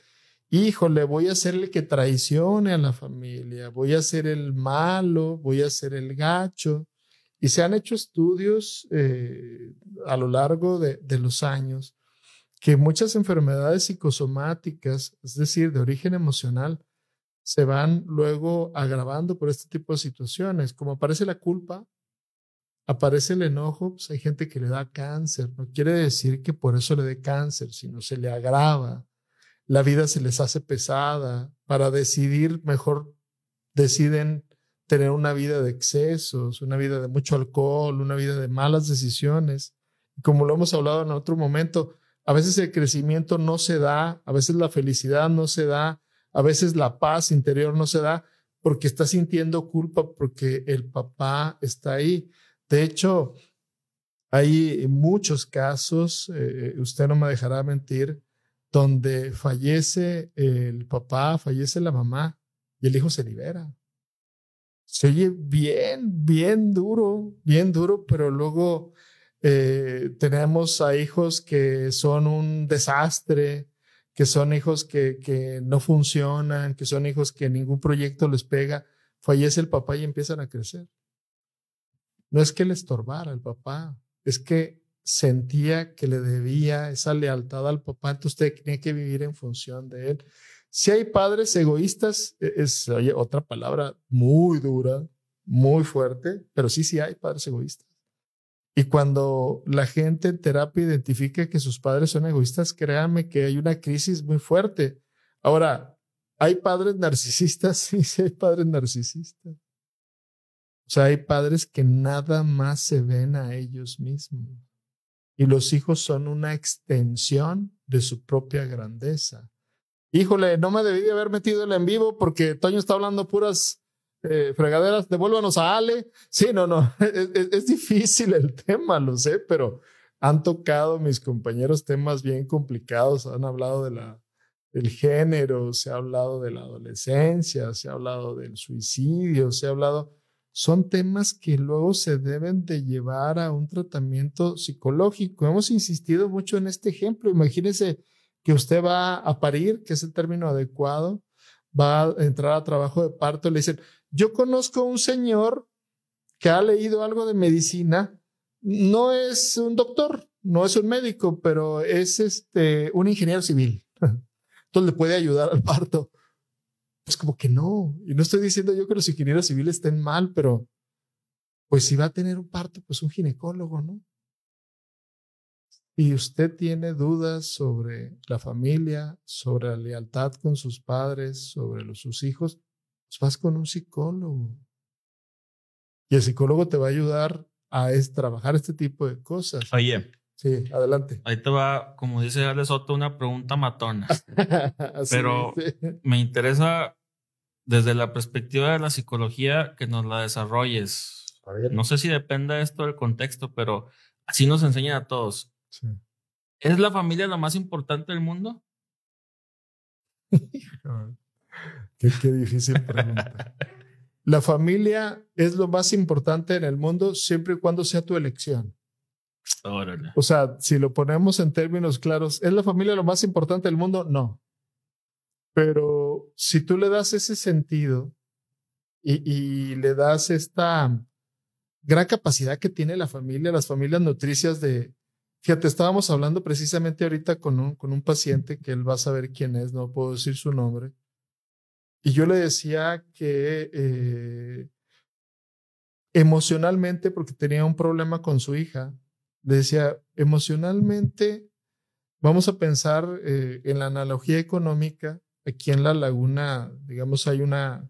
híjole, voy a ser el que traicione a la familia, voy a ser el malo, voy a ser el gacho. Y se han hecho estudios eh, a lo largo de, de los años que muchas enfermedades psicosomáticas, es decir, de origen emocional, se van luego agravando por este tipo de situaciones. Como aparece la culpa, aparece el enojo, pues hay gente que le da cáncer. No quiere decir que por eso le dé cáncer, sino se le agrava. La vida se les hace pesada. Para decidir, mejor deciden tener una vida de excesos, una vida de mucho alcohol, una vida de malas decisiones. como lo hemos hablado en otro momento, a veces el crecimiento no se da, a veces la felicidad no se da, a veces la paz interior no se da porque está sintiendo culpa porque el papá está ahí. De hecho, hay muchos casos, eh, usted no me dejará mentir, donde fallece el papá, fallece la mamá y el hijo se libera. Se oye bien, bien duro, bien duro, pero luego eh, tenemos a hijos que son un desastre, que son hijos que, que no funcionan, que son hijos que ningún proyecto les pega. Fallece el papá y empiezan a crecer. No es que le estorbara el papá, es que sentía que le debía esa lealtad al papá, entonces usted tenía que vivir en función de él. Si hay padres egoístas, e, es otra palabra muy dura, muy fuerte, pero sí, sí hay padres egoístas. Y cuando la gente en terapia identifica que sus padres son egoístas, créanme que hay una crisis muy fuerte. Ahora, ¿hay padres narcisistas? Sí, sí hay padres narcisistas. O sea, hay padres que nada más se ven a ellos mismos. Y los hijos son una extensión de su propia grandeza. Híjole, no me debí de haber metido el en vivo porque Toño está hablando puras eh, fregaderas, devuélvanos a Ale. Sí, no, no, es, difícil el tema, lo sé, pero han tocado mis compañeros temas bien complicados, han hablado de la, del género, se ha hablado de la adolescencia, se ha hablado del suicidio, se ha hablado, son temas que luego se deben de llevar a un tratamiento psicológico. Hemos insistido mucho en este ejemplo, imagínese que usted va a parir, que es el término adecuado, va a entrar a trabajo de parto, le dicen, yo conozco un señor que ha leído algo de medicina, no es un doctor, no es un médico, pero es este, un ingeniero civil. Entonces le puede ayudar al parto. Pues como que no. Y no estoy diciendo yo que los ingenieros civiles estén mal, pero pues si va a tener un parto, pues un ginecólogo, ¿no? Y usted tiene dudas sobre la familia, sobre la lealtad con sus padres, sobre los, sus hijos, pues vas con un psicólogo. Y el psicólogo te va a ayudar a es, trabajar este tipo de cosas. Oye. Sí, adelante. Ahí te va, como dice Ale Soto, una pregunta matona. Pero me interesa desde la perspectiva de la psicología que nos la desarrolles. No sé si depende esto del contexto, pero así nos enseñan a todos. ¿Es la familia la más importante del mundo? qué, qué difícil pregunta. La familia es lo más importante en el mundo siempre y cuando sea tu elección. O sea, si lo ponemos en términos claros, ¿es la familia lo más importante del mundo? No. Pero si tú le das ese sentido y, y le das esta gran capacidad que tiene la familia, las familias nutricias de, fíjate, estábamos hablando precisamente ahorita con un, con un paciente que él va a saber quién es, no puedo decir su nombre, y yo le decía que eh, emocionalmente, porque tenía un problema con su hija, le decía, emocionalmente, vamos a pensar eh, en la analogía económica. Aquí en la laguna, digamos, hay una,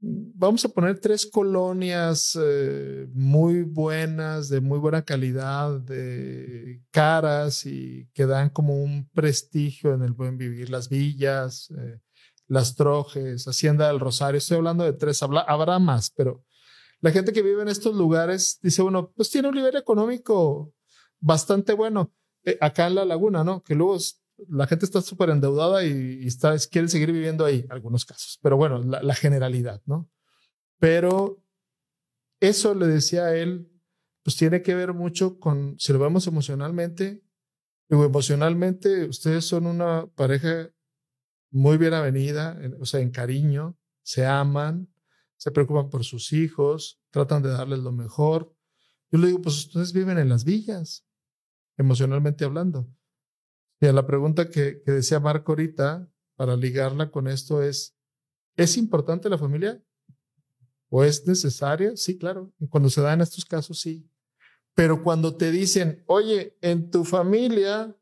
vamos a poner tres colonias eh, muy buenas, de muy buena calidad, de caras y que dan como un prestigio en el buen vivir, las villas, las Trojes, Hacienda del Rosario, estoy hablando de tres, habrá más, pero la gente que vive en estos lugares, dice uno, pues tiene un nivel económico bastante bueno. Eh, acá en la laguna, ¿no? Que luego la gente está súper endeudada y, está, quiere seguir viviendo ahí, algunos casos, pero bueno, la, generalidad, ¿no? Pero eso le decía a él, pues tiene que ver mucho con, si lo vemos emocionalmente, digo, emocionalmente ustedes son una pareja muy bien avenida, o sea, en cariño, se aman, se preocupan por sus hijos, tratan de darles lo mejor. Yo le digo, pues ustedes viven en las villas, emocionalmente hablando. Y a la pregunta que, que decía Marco ahorita, para ligarla con esto es, ¿es importante la familia? ¿O es necesaria? Sí, claro. Cuando se da en estos casos, sí. Pero cuando te dicen, oye, en tu familia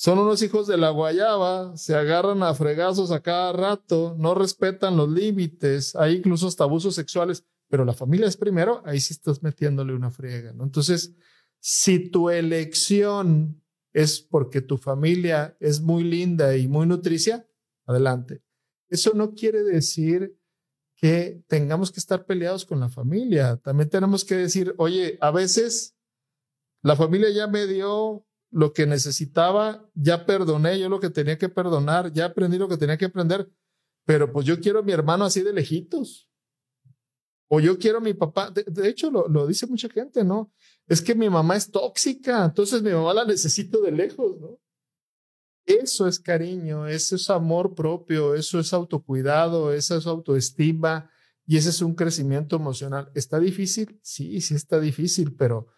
son unos hijos de la guayaba, se agarran a fregazos a cada rato, no respetan los límites, hay incluso hasta abusos sexuales, pero la familia es primero, ahí sí estás metiéndole una friega. Entonces, si tu elección es porque tu familia es muy linda y muy nutricia, adelante. Eso no quiere decir que tengamos que estar peleados con la familia. También tenemos que decir, oye, a veces la familia ya me dio lo que necesitaba, ya perdoné yo lo que tenía que perdonar, ya aprendí lo que tenía que aprender, pero pues yo quiero a mi hermano así de lejitos. O yo quiero a mi papá, de, hecho lo, lo, dice mucha gente, ¿no? Es que mi mamá es tóxica, entonces mi mamá la necesito de lejos, ¿no? Eso es cariño, eso es amor propio, eso es autocuidado, eso es autoestima y ese es un crecimiento emocional. ¿Está difícil? Sí, sí está difícil, pero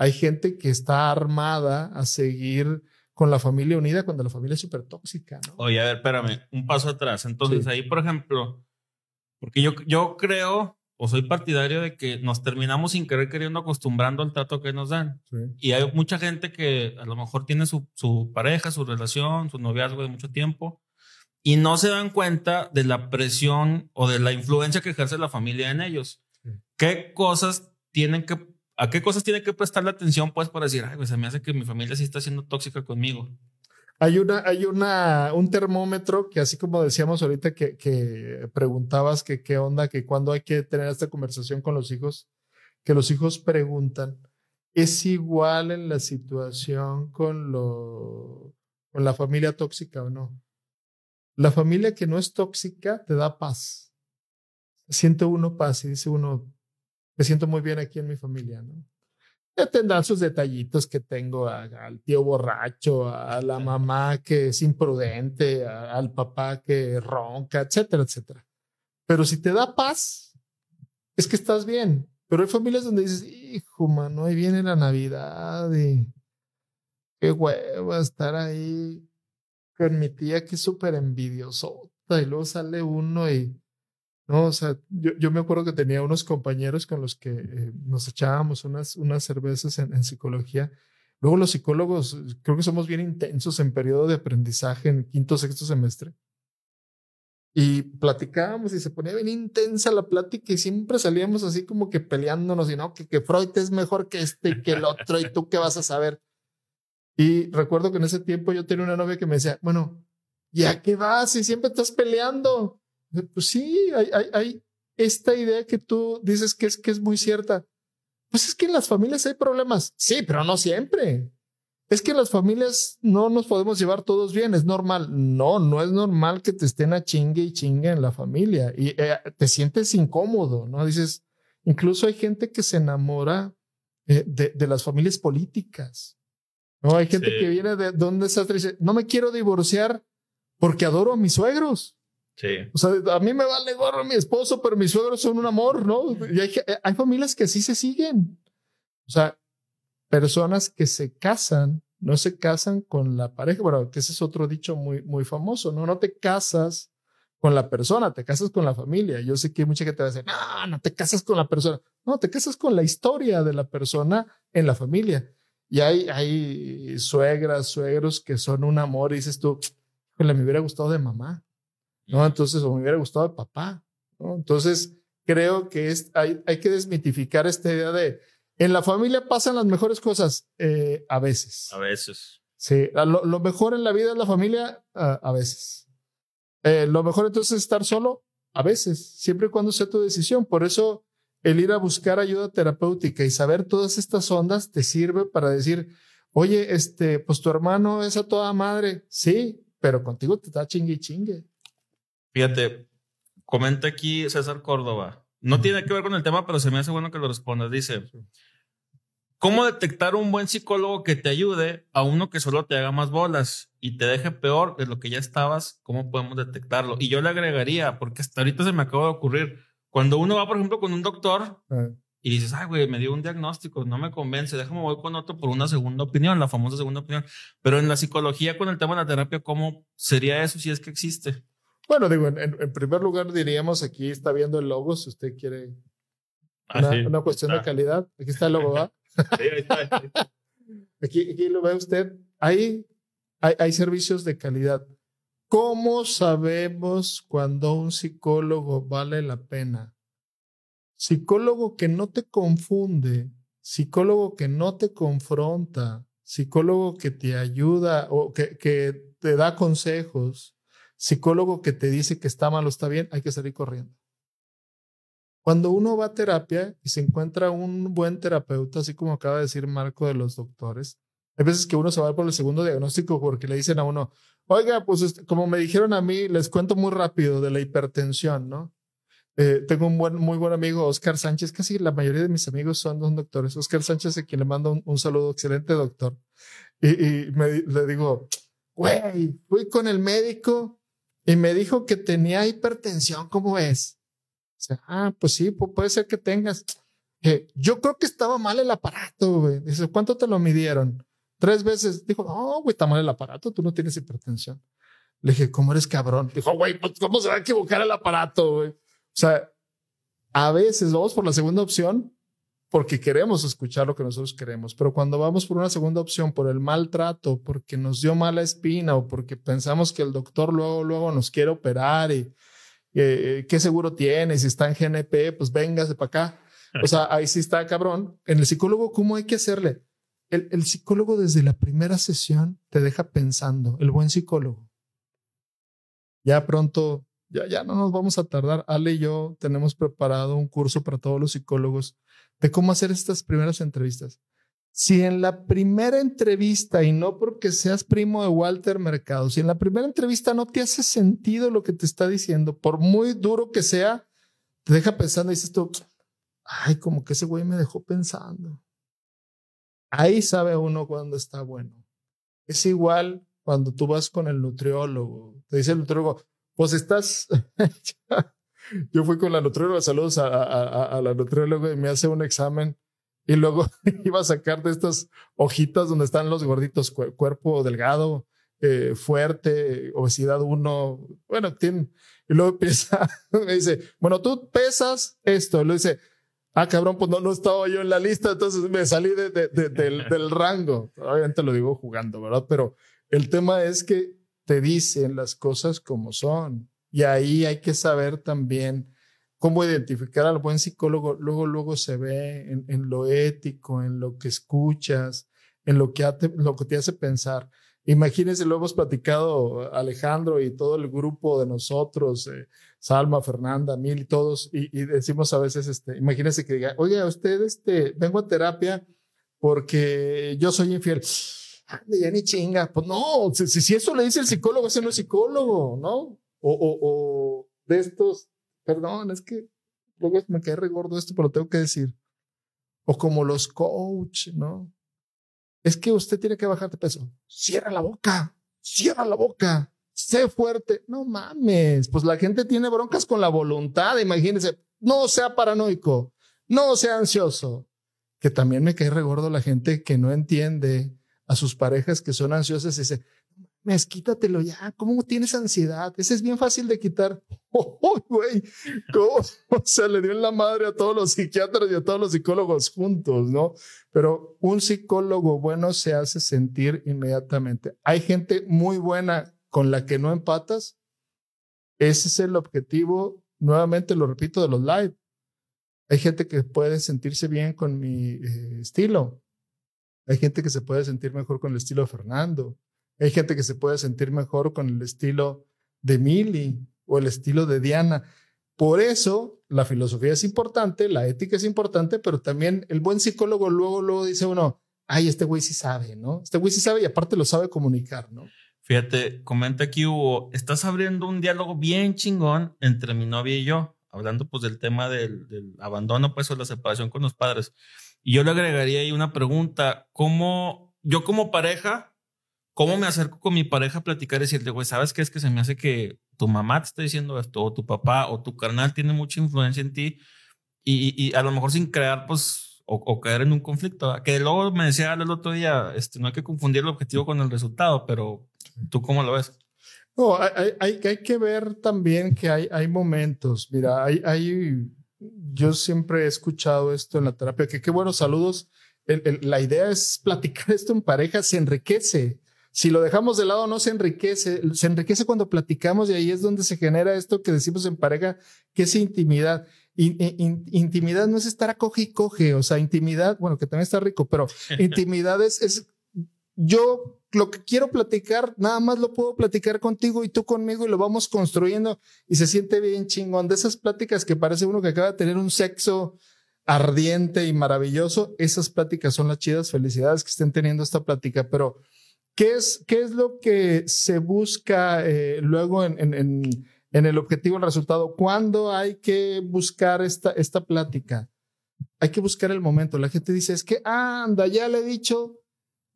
hay gente que está armada a seguir con la familia unida cuando la familia es súper tóxica, ¿no? Oye, a ver, espérame, un paso atrás. Entonces, ahí, por ejemplo, porque yo, yo creo o soy partidario de que nos terminamos sin querer queriendo acostumbrando al trato que nos dan. Y hay mucha gente que a lo mejor tiene su, su, pareja, su relación, su noviazgo de mucho tiempo y no se dan cuenta de la presión o de la influencia que ejerce la familia en ellos. ¿Qué cosas tienen que ¿A qué cosas tiene que prestarle atención, pues, para decir, ay, pues se me hace que mi familia sí está siendo tóxica conmigo? Hay una, hay una, un termómetro que así como decíamos ahorita que, que preguntabas que qué onda, que cuando hay que tener esta conversación con los hijos, que los hijos preguntan, ¿es igual en la situación con lo, con la familia tóxica o no? La familia que no es tóxica te da paz. Siente uno paz y dice uno, me siento muy bien aquí en mi familia, ¿no? Ya tendrán sus detallitos que tengo al tío borracho, a la mamá que es imprudente, al papá que ronca, etcétera, etcétera. Pero si te da paz, es que estás bien. Pero hay familias donde dices, hijo, mano, ahí viene la Navidad y qué huevo estar ahí con mi tía que es súper envidiosota y luego sale uno y no, o sea, yo, yo, me acuerdo que tenía unos compañeros con los que eh, nos echábamos unas, unas cervezas en, en, psicología. Luego los psicólogos, creo que somos bien intensos en periodo de aprendizaje en quinto, sexto semestre. y platicábamos y se ponía bien intensa la plática y siempre salíamos así como que peleándonos y no, que, que Freud es mejor que este y que el otro y tú qué vas a saber. Y recuerdo que en ese tiempo yo tenía una novia que me decía, bueno, ¿ya qué vas? Y siempre estás peleando. Pues sí, hay, hay, hay esta idea que tú dices que es, que es muy cierta. Pues es que en las familias hay problemas. Sí, pero no siempre. Es que en las familias no nos podemos llevar todos bien, es normal. No, no es normal que te estén a chingue y chingue en la familia y eh, te sientes incómodo, ¿no? Dices, incluso hay gente que se enamora eh, de, de, las familias políticas. No, hay gente que viene de donde está dice, no me quiero divorciar porque adoro a mis suegros. Sí. O sea, a mí me vale gorro mi esposo, pero mis suegros son un amor, ¿no? Y hay, hay familias que sí se siguen. O sea, personas que se casan, no se casan con la pareja. Bueno, que ese es otro dicho muy, muy famoso, ¿no? No te casas con la persona, te casas con la familia. Yo sé que hay mucha gente va a decir, no, no te casas con la persona. No, te casas con la historia de la persona en la familia. Y hay, hay suegras, suegros que son un amor y dices tú, me hubiera gustado de mamá. ¿No? Entonces, o me hubiera gustado de papá, ¿no? Entonces, creo que es, hay, hay que desmitificar esta idea de, en la familia pasan las mejores cosas, eh, a veces. A veces. Sí, lo, lo, mejor en la vida es la familia, a, a veces. Eh, lo mejor entonces es estar solo, a veces, siempre y cuando sea tu decisión. Por eso, el ir a buscar ayuda terapéutica y saber todas estas ondas te sirve para decir, oye, este, pues tu hermano es a toda madre. Sí, pero contigo te está chingue y chingue. Fíjate, comenta aquí César Córdoba. No tiene que ver con el tema, pero se me hace bueno que lo respondas. Dice, ¿cómo detectar un buen psicólogo que te ayude a uno que solo te haga más bolas y te deje peor de lo que ya estabas? ¿Cómo podemos detectarlo? Y yo le agregaría, porque hasta ahorita se me acaba de ocurrir, cuando uno va, por ejemplo, con un doctor Ah, y dices, ay, güey, me dio un diagnóstico, no me convence, déjame voy con otro por una segunda opinión, la famosa segunda opinión. Pero en la psicología, con el tema de la terapia, ¿cómo sería eso si es que existe? Bueno, digo, en, primer lugar diríamos, aquí está viendo el logo, si usted quiere Ah, una, sí. una cuestión de Ah. calidad. Aquí está el logo, ¿va? Sí, ahí está, ahí está. Aquí, aquí lo ve usted. Ahí hay, hay servicios de calidad. ¿Cómo sabemos cuando un psicólogo vale la pena? Psicólogo que no te confunde, psicólogo que no te confronta, psicólogo que te ayuda o que, que te da consejos, psicólogo que te dice que está mal o está bien, hay que salir corriendo. Cuando uno va a terapia y se encuentra un buen terapeuta, así como acaba de decir Marco de los doctores, hay veces que uno se va por el segundo diagnóstico porque le dicen a uno, oiga, pues este, como me dijeron a mí, les cuento muy rápido de la hipertensión, ¿no? Eh, tengo un buen, muy buen amigo, Oscar Sánchez, casi la mayoría de mis amigos son dos doctores. Oscar Sánchez, a quien le mando un, saludo, excelente doctor. Y, me, le digo, güey, fui con el médico y me dijo que tenía hipertensión, ¿cómo es? O sea, ah, pues sí, pu- puede ser que tengas. Eh, yo creo que estaba mal el aparato, güey. Dice, ¿cuánto te lo midieron? Tres veces. Dijo, no, güey, está mal el aparato, tú no tienes hipertensión. Le dije, ¿cómo eres cabrón? Dijo, güey, pues, ¿cómo se va a equivocar el aparato, güey? O sea, a veces vamos por la segunda opción porque queremos escuchar lo que nosotros queremos, pero cuando vamos por una segunda opción, por el maltrato, porque nos dio mala espina o porque pensamos que el doctor luego, luego nos quiere operar y eh, qué seguro tiene, si está en GNP, pues véngase para acá. O sea, ahí sí está cabrón. En el psicólogo, ¿cómo hay que hacerle? El, el psicólogo desde la primera sesión te deja pensando, el buen psicólogo. Ya pronto, ya, ya no nos vamos a tardar. Ale y yo tenemos preparado un curso para todos los psicólogos de cómo hacer estas primeras entrevistas. Si en la primera entrevista, y no porque seas primo de Walter Mercado, si en la primera entrevista no te hace sentido lo que te está diciendo, por muy duro que sea, te deja pensando y dices tú, ay, como que ese güey me dejó pensando. Ahí sabe uno cuando está bueno. Es igual cuando tú vas con el nutriólogo. Te dice el nutriólogo, pues estás... Yo fui con la nutrióloga, saludos a, a, a, a la nutrióloga y me hace un examen. Y luego iba a sacar de estas hojitas donde están los gorditos, cu- cuerpo delgado, eh, fuerte, obesidad 1, bueno, tiene, y luego empieza, me dice, bueno, tú pesas esto, le dice, ah, cabrón, pues no, no estaba yo en la lista, entonces me salí de, de- de- del, del rango, obviamente lo digo jugando, ¿verdad? Pero el tema es que te dicen las cosas como son. Y ahí hay que saber también cómo identificar al buen psicólogo. Luego, luego se ve en, lo ético, en lo que escuchas, en lo que, lo que te hace pensar. Imagínense, lo hemos platicado Alejandro y todo el grupo de nosotros, eh, Salma, Fernanda, Mil y todos, y, decimos a veces, este, imagínense que diga, oye, usted, este, vengo a terapia porque yo soy infiel. ya ni chinga. Pues no, si, si, eso le dice el psicólogo, ese no psicólogo, ¿no? O, o, o de estos, perdón, es que luego me cae regordo esto, pero tengo que decir. O como los coach, ¿no? es que usted tiene que bajar de peso. Cierra la boca, cierra la boca, sé fuerte. No mames, pues la gente tiene broncas con la voluntad, imagínese. No sea paranoico, no sea ansioso. Que también me cae regordo la gente que no entiende a sus parejas que son ansiosas y dice, mes, quítatelo ya. ¿Cómo tienes ansiedad? Ese es bien fácil de quitar. ¡Oh, güey! ¿Cómo? O sea, le dio en la madre a todos los psiquiatras y a todos los psicólogos juntos, ¿no? Pero un psicólogo bueno se hace sentir inmediatamente. Hay gente muy buena con la que no empatas. Ese es el objetivo, nuevamente lo repito, de los live. Hay gente que puede sentirse bien con mi eh, estilo. Hay gente que se puede sentir mejor con el estilo de Fernando. Hay gente que se puede sentir mejor con el estilo de Mili o el estilo de Diana. Por eso la filosofía es importante, la ética es importante, pero también el buen psicólogo luego, luego dice uno, ay, este güey sí sabe, ¿no? Este güey sí sabe y aparte lo sabe comunicar, ¿no? Fíjate, comenta aquí Hugo, estás abriendo un diálogo bien chingón entre mi novia y yo, hablando pues del tema del, del abandono, pues o la separación con los padres. Y yo le agregaría ahí una pregunta, ¿cómo yo como pareja ¿Cómo me acerco con mi pareja a platicar y decirle, güey, ¿sabes qué es que se me hace que tu mamá te está diciendo esto, o tu papá, o tu carnal tiene mucha influencia en ti, y, a lo mejor sin crear, pues, o, caer en un conflicto? Que luego me decía el otro día, este, no hay que confundir el objetivo con el resultado, pero ¿tú cómo lo ves? No, hay, hay, hay que ver también que hay, hay momentos. Mira, hay, hay, yo siempre he escuchado esto en la terapia, que qué buenos saludos. la idea es platicar esto en pareja, se enriquece. Si lo dejamos de lado, no se enriquece. Se enriquece cuando platicamos y ahí es donde se genera esto que decimos en pareja, que es intimidad. intimidad no es estar a coge y coge, o sea, intimidad, bueno, que también está rico, pero intimidad es, es yo lo que quiero platicar, nada más lo puedo platicar contigo y tú conmigo y lo vamos construyendo y se siente bien chingón. De esas pláticas que parece uno que acaba de tener un sexo ardiente y maravilloso, esas pláticas son las chidas. Felicidades que estén teniendo esta plática, pero ¿Qué es, qué es lo que se busca eh, luego en, en, el objetivo, el resultado? ¿Cuándo hay que buscar esta, esta plática? Hay que buscar el momento. La gente dice, es que anda, ya le he dicho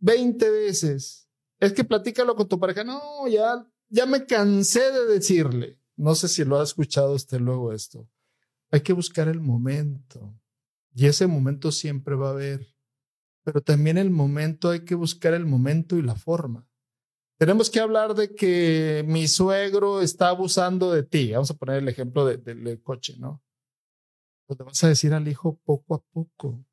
20 veces. Es que platícalo con tu pareja. No, ya, ya me cansé de decirle. No sé si lo ha escuchado usted luego esto. Hay que buscar el momento. Y ese momento siempre va a haber pero también el momento, hay que buscar el momento y la forma. Tenemos que hablar de que mi suegro está abusando de ti. Vamos a poner el ejemplo del coche, ¿no? Pues le vas a decir al hijo poco a poco.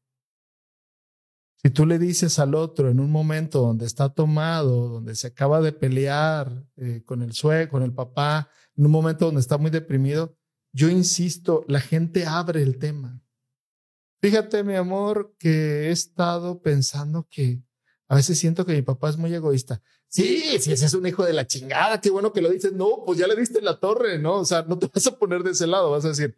Si tú le dices al otro en un momento donde está tomado, donde se acaba de pelear eh, con el suegro, con el papá, en un momento donde está muy deprimido, yo insisto, la gente abre el tema. Fíjate, mi amor, que he estado pensando que a veces siento que mi papá es muy egoísta. Sí, si ese es un hijo de la chingada, qué bueno que lo dices. No, pues ya le diste la torre, ¿no? O sea, no te vas a poner de ese lado, vas a decir,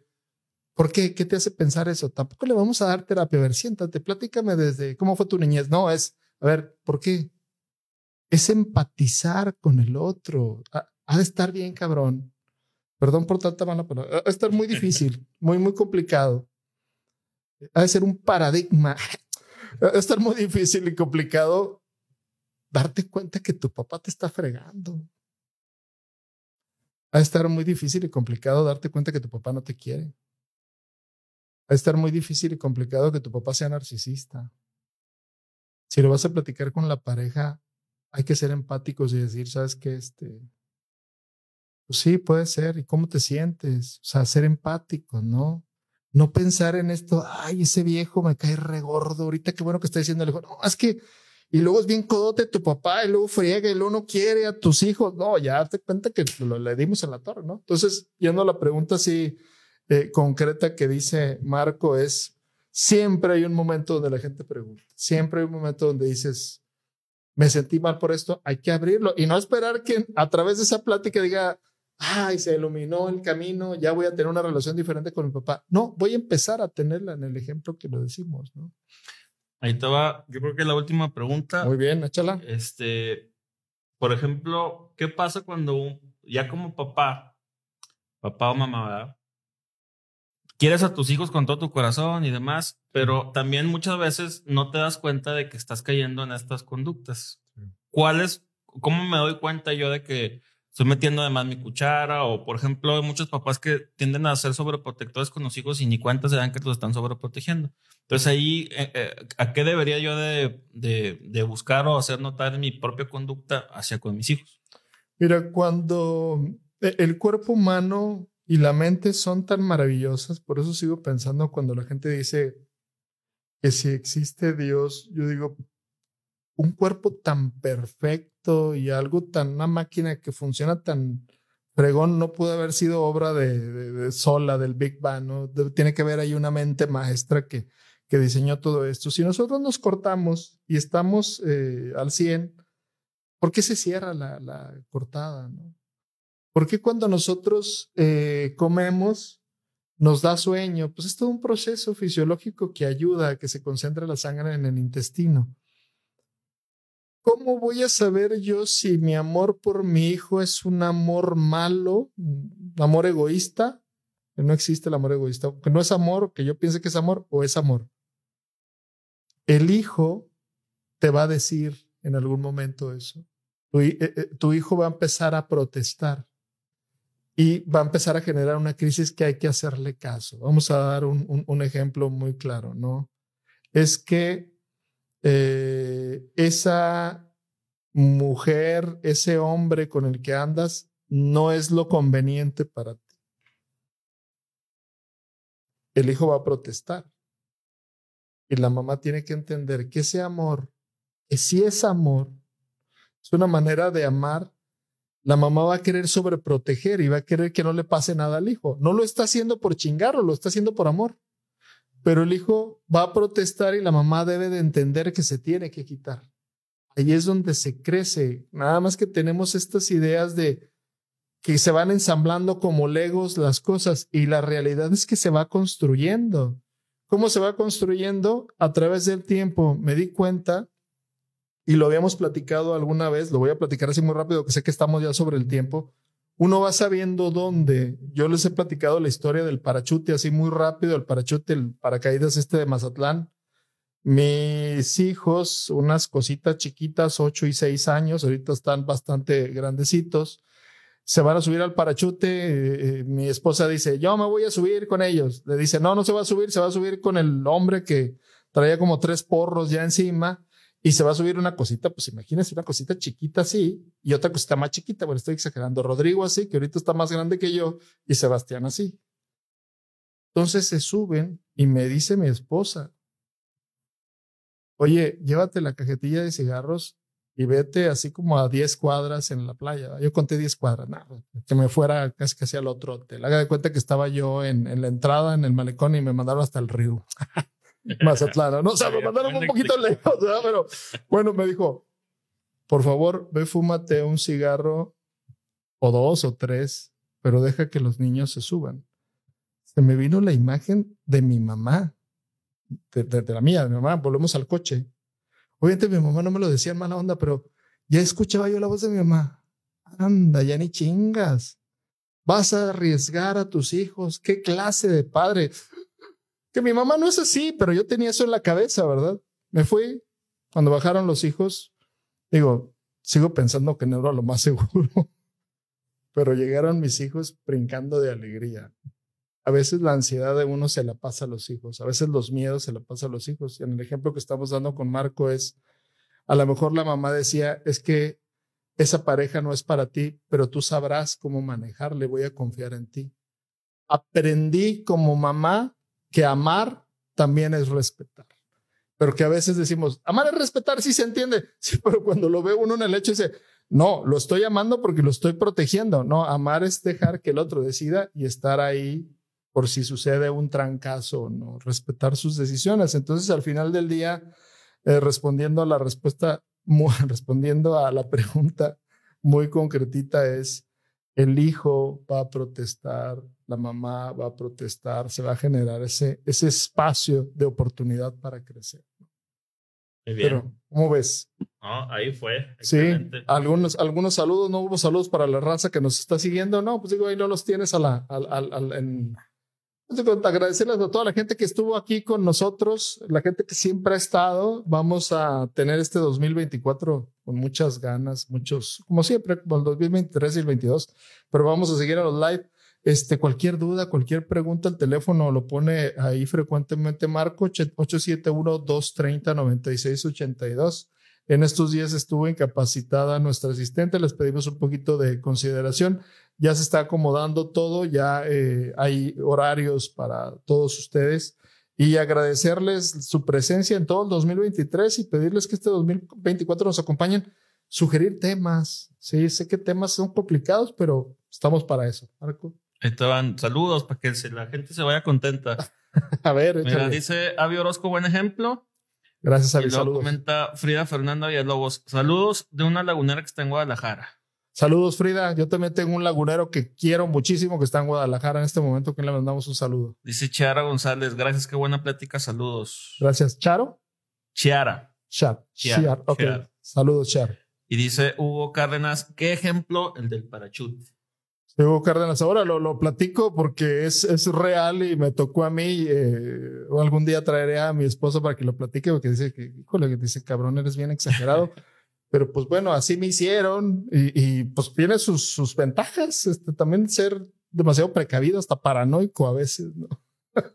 ¿por qué? ¿Qué te hace pensar eso? Tampoco le vamos a dar terapia. A ver, siéntate, platícame desde cómo fue tu niñez. No, es, a ver, ¿por qué? Es empatizar con el otro. Ha, de estar bien, cabrón. Perdón por tanta mala palabra. Ha de estar muy difícil, muy, muy complicado ha de ser un paradigma. Va a estar muy difícil y complicado darte cuenta que tu papá te está fregando. Va a estar muy difícil y complicado darte cuenta que tu papá no te quiere. Va a estar muy difícil y complicado que tu papá sea narcisista. Si lo vas a platicar con la pareja, hay que ser empáticos y decir, ¿sabes qué? Este, pues sí, puede ser. ¿Y cómo te sientes? O sea, ser empático, ¿no? No pensar en esto, ay, ese viejo me cae regordo, ahorita qué bueno que está diciendo el hijo. No, es que y luego es bien codote tu papá y luego friega y luego no quiere a tus hijos. No, ya te cuenta que lo, le dimos en la torre, ¿no? Entonces, yendo a la pregunta así eh, concreta que dice Marco es, siempre hay un momento donde la gente pregunta, siempre hay un momento donde dices, me sentí mal por esto, hay que abrirlo y no esperar que a través de esa plática diga, ay, se iluminó el camino, ya voy a tener una relación diferente con mi papá. No, voy a empezar a tenerla en el ejemplo que lo decimos, ¿no? Ahí va, yo creo que la última pregunta. Muy bien, échala. Este, por ejemplo, ¿qué pasa cuando ya como papá, papá o mamá, ¿verdad? Quieres a tus hijos con todo tu corazón y demás, pero también muchas veces no te das cuenta de que estás cayendo en estas conductas. ¿Cuáles, cómo me doy cuenta yo de que estoy metiendo además mi cuchara o, por ejemplo, hay muchos papás que tienden a ser sobreprotectores con los hijos y ni cuenta se dan que los están sobreprotegiendo. Entonces ahí, eh, eh, ¿a qué debería yo de, de, buscar o hacer notar mi propia conducta hacia con mis hijos? Mira, cuando e, el cuerpo humano y la mente son tan maravillosas, por eso sigo pensando cuando la gente dice que si existe Dios, yo digo, un cuerpo tan perfecto y algo tan, una máquina que funciona tan fregón, no pudo haber sido obra de, sola, del Big Bang, ¿no? tiene que haber ahí una mente maestra que, que diseñó todo esto. Si nosotros nos cortamos y estamos eh, al 100, ¿por qué se cierra la, la cortada? ¿no? ¿Por qué cuando nosotros eh, comemos nos da sueño? Pues es todo un proceso fisiológico que ayuda a que se concentre la sangre en el intestino. ¿Cómo voy a saber yo si mi amor por mi hijo es un amor malo, un amor egoísta? No existe el amor egoísta, que no es amor, que yo piense que es amor o es amor. El hijo te va a decir en algún momento eso. Tu, eh, eh, tu hijo va a empezar a protestar y va a empezar a generar una crisis que hay que hacerle caso. Vamos a dar un ejemplo muy claro, ¿no? Es que eh, esa mujer, ese hombre con el que andas, no es lo conveniente para ti. El hijo va a protestar. Y la mamá tiene que entender que ese amor, que si es amor, es una manera de amar, la mamá va a querer sobreproteger y va a querer que no le pase nada al hijo. No lo está haciendo por chingarlo, lo está haciendo por amor. Pero el hijo va a protestar y la mamá debe de entender que se tiene que quitar. Ahí es donde se crece. Nada más que tenemos estas ideas de que se van ensamblando como legos las cosas y la realidad es que se va construyendo. ¿Cómo se va construyendo? A través del tiempo. Me di cuenta y lo habíamos platicado alguna vez, lo voy a platicar así muy rápido, que sé que estamos ya sobre el tiempo uno va sabiendo dónde. Yo les he platicado la historia del parachute así muy rápido, el parachute, el paracaídas este de Mazatlán. Mis hijos, unas cositas chiquitas, ocho y seis años, ahorita están bastante grandecitos, se van a subir al parachute. Eh, eh, mi esposa dice, yo me voy a subir con ellos. Le dice, no, no se va a subir, se va a subir con el hombre que traía como tres porros ya encima y se va a subir una cosita, pues imagínense una cosita chiquita así y otra cosita más chiquita, bueno, estoy exagerando, Rodrigo así, que ahorita está más grande que yo, y Sebastián así. Entonces se suben y me dice mi esposa, oye, llévate la cajetilla de cigarros y vete así como a 10 cuadras en la playa. Yo conté 10 cuadras, no, que me fuera casi casi al otro hotel. Haga de cuenta que estaba yo en, en la entrada, en el malecón y me mandaron hasta el río. Mazatlán. No, o sea, me mandaron un poquito lejos, ¿verdad? Pero bueno, me dijo, por favor, ve, fúmate un cigarro o dos o tres, pero deja que los niños se suban. Se me vino la imagen de mi mamá, de, la mía, de mi mamá. Volvemos al coche. Obviamente mi mamá no me lo decía en mala onda, pero ya escuchaba yo la voz de mi mamá. Anda, ya ni chingas. Vas a arriesgar a tus hijos. ¿Qué clase de padre? Que mi mamá no es así, pero yo tenía eso en la cabeza, ¿verdad? Me fui cuando bajaron los hijos. Digo, sigo pensando que no era lo más seguro, pero llegaron mis hijos brincando de alegría. A veces la ansiedad de uno se la pasa a los hijos, a veces los miedos se la pasa a los hijos. Y en el ejemplo que estamos dando con Marco es, a lo mejor la mamá decía, es que esa pareja no es para ti, pero tú sabrás cómo manejarle, voy a confiar en ti. Aprendí como mamá que amar también es respetar. pero que a veces decimos, amar es respetar, sí se entiende. Sí, pero cuando lo ve uno en el hecho dice, no, lo estoy amando porque lo estoy protegiendo. No, amar es dejar que el otro decida y estar ahí por si sucede un trancazo, no respetar sus decisiones. Entonces, al final del día, eh, respondiendo a la respuesta, respondiendo a la pregunta muy concretita es, el hijo va a protestar, la mamá va a protestar, se va a generar ese, ese espacio de oportunidad para crecer. Muy bien. Pero, ¿cómo ves? ahí fue. Sí, algunos, algunos saludos, no hubo saludos para la raza que nos está siguiendo, no, pues digo, ahí no los tienes a la, al, al, en, agradecerles a toda la gente que estuvo aquí con nosotros, la gente que siempre ha estado. Vamos a tener este 2024 con muchas ganas, muchos, como siempre, como el 2023 y el 22, pero vamos a seguir a los live. Este, cualquier duda, cualquier pregunta, el teléfono lo pone ahí frecuentemente Marco, 871-230-9682. En estos días estuvo incapacitada nuestra asistente, les pedimos un poquito de consideración ya se está acomodando todo, ya eh, hay horarios para todos ustedes y agradecerles su presencia en todo el 2023 y pedirles que este 2024 nos acompañen, sugerir temas. Sí, sé que temas son complicados, pero estamos para eso. Marco. Estaban saludos para que la gente se vaya contenta. a ver, Mira, dice Avi Orozco, buen ejemplo. Gracias, Avi. Y luego comenta Frida Fernanda Villalobos, saludos de una lagunera que está en Guadalajara. Saludos, Frida. Yo también tengo un lagunero que quiero muchísimo que está en Guadalajara en este momento, que le mandamos un saludo. Dice Chiara González, gracias, qué buena plática, saludos. Gracias. ¿Charo? Chiara. Char. Chiara. Ok. Saludos, Char. Y dice Hugo Cárdenas, ¿qué ejemplo? El del parachute. Hugo Cárdenas, ahora lo, lo platico porque es, es real y me tocó a mí. Eh, o algún día traeré a mi esposo para que lo platique, porque dice que, híjole, que dice, cabrón, eres bien exagerado. Pero pues bueno, así me hicieron y, pues tiene sus, sus ventajas. Este, también ser demasiado precavido, hasta paranoico a veces. ¿no?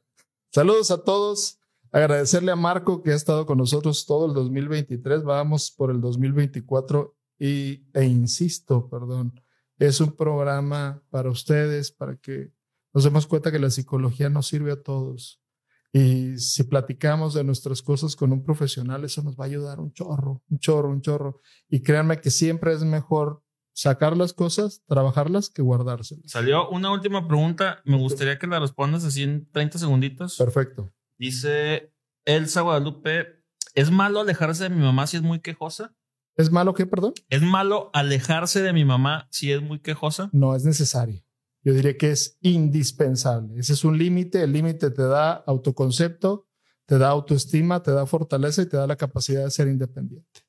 Saludos a todos. Agradecerle a Marco que ha estado con nosotros todo el 2023. Vamos por el 2024 y, e insisto, perdón, es un programa para ustedes, para que nos demos cuenta que la psicología nos sirve a todos. Y si platicamos de nuestras cosas con un profesional, eso nos va a ayudar un chorro, un chorro, un chorro. Y créanme que siempre es mejor sacar las cosas, trabajarlas, que guardárselas. Salió una última pregunta. Me gustaría que la respondas así en 30 segunditos. Perfecto. Dice Elsa Guadalupe, ¿es malo alejarse de mi mamá si es muy quejosa? ¿Es malo qué, perdón? ¿Es malo alejarse de mi mamá si es muy quejosa? No, es necesario. Yo diría que es indispensable. Ese es un límite. El límite te da autoconcepto, te da autoestima, te da fortaleza y te da la capacidad de ser independiente.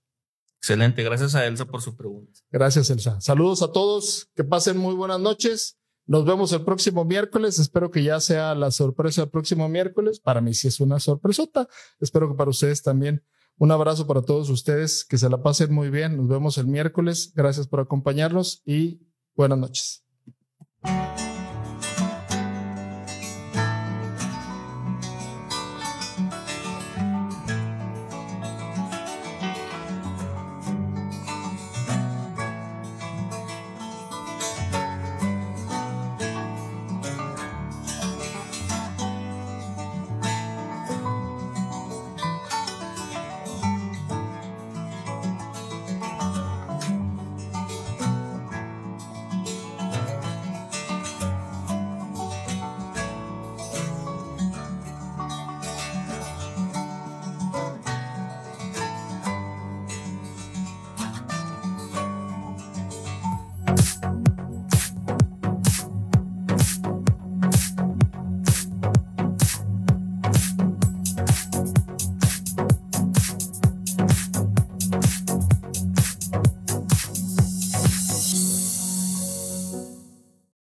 Excelente. Gracias a Elsa por su pregunta. Gracias, Elsa. Saludos a todos. Que pasen muy buenas noches. Nos vemos el próximo miércoles. Espero que ya sea la sorpresa el próximo miércoles. Para mí sí es una sorpresota. Espero que para ustedes también. Un abrazo para todos ustedes. Que se la pasen muy bien. Nos vemos el miércoles. Gracias por acompañarnos y buenas noches. Música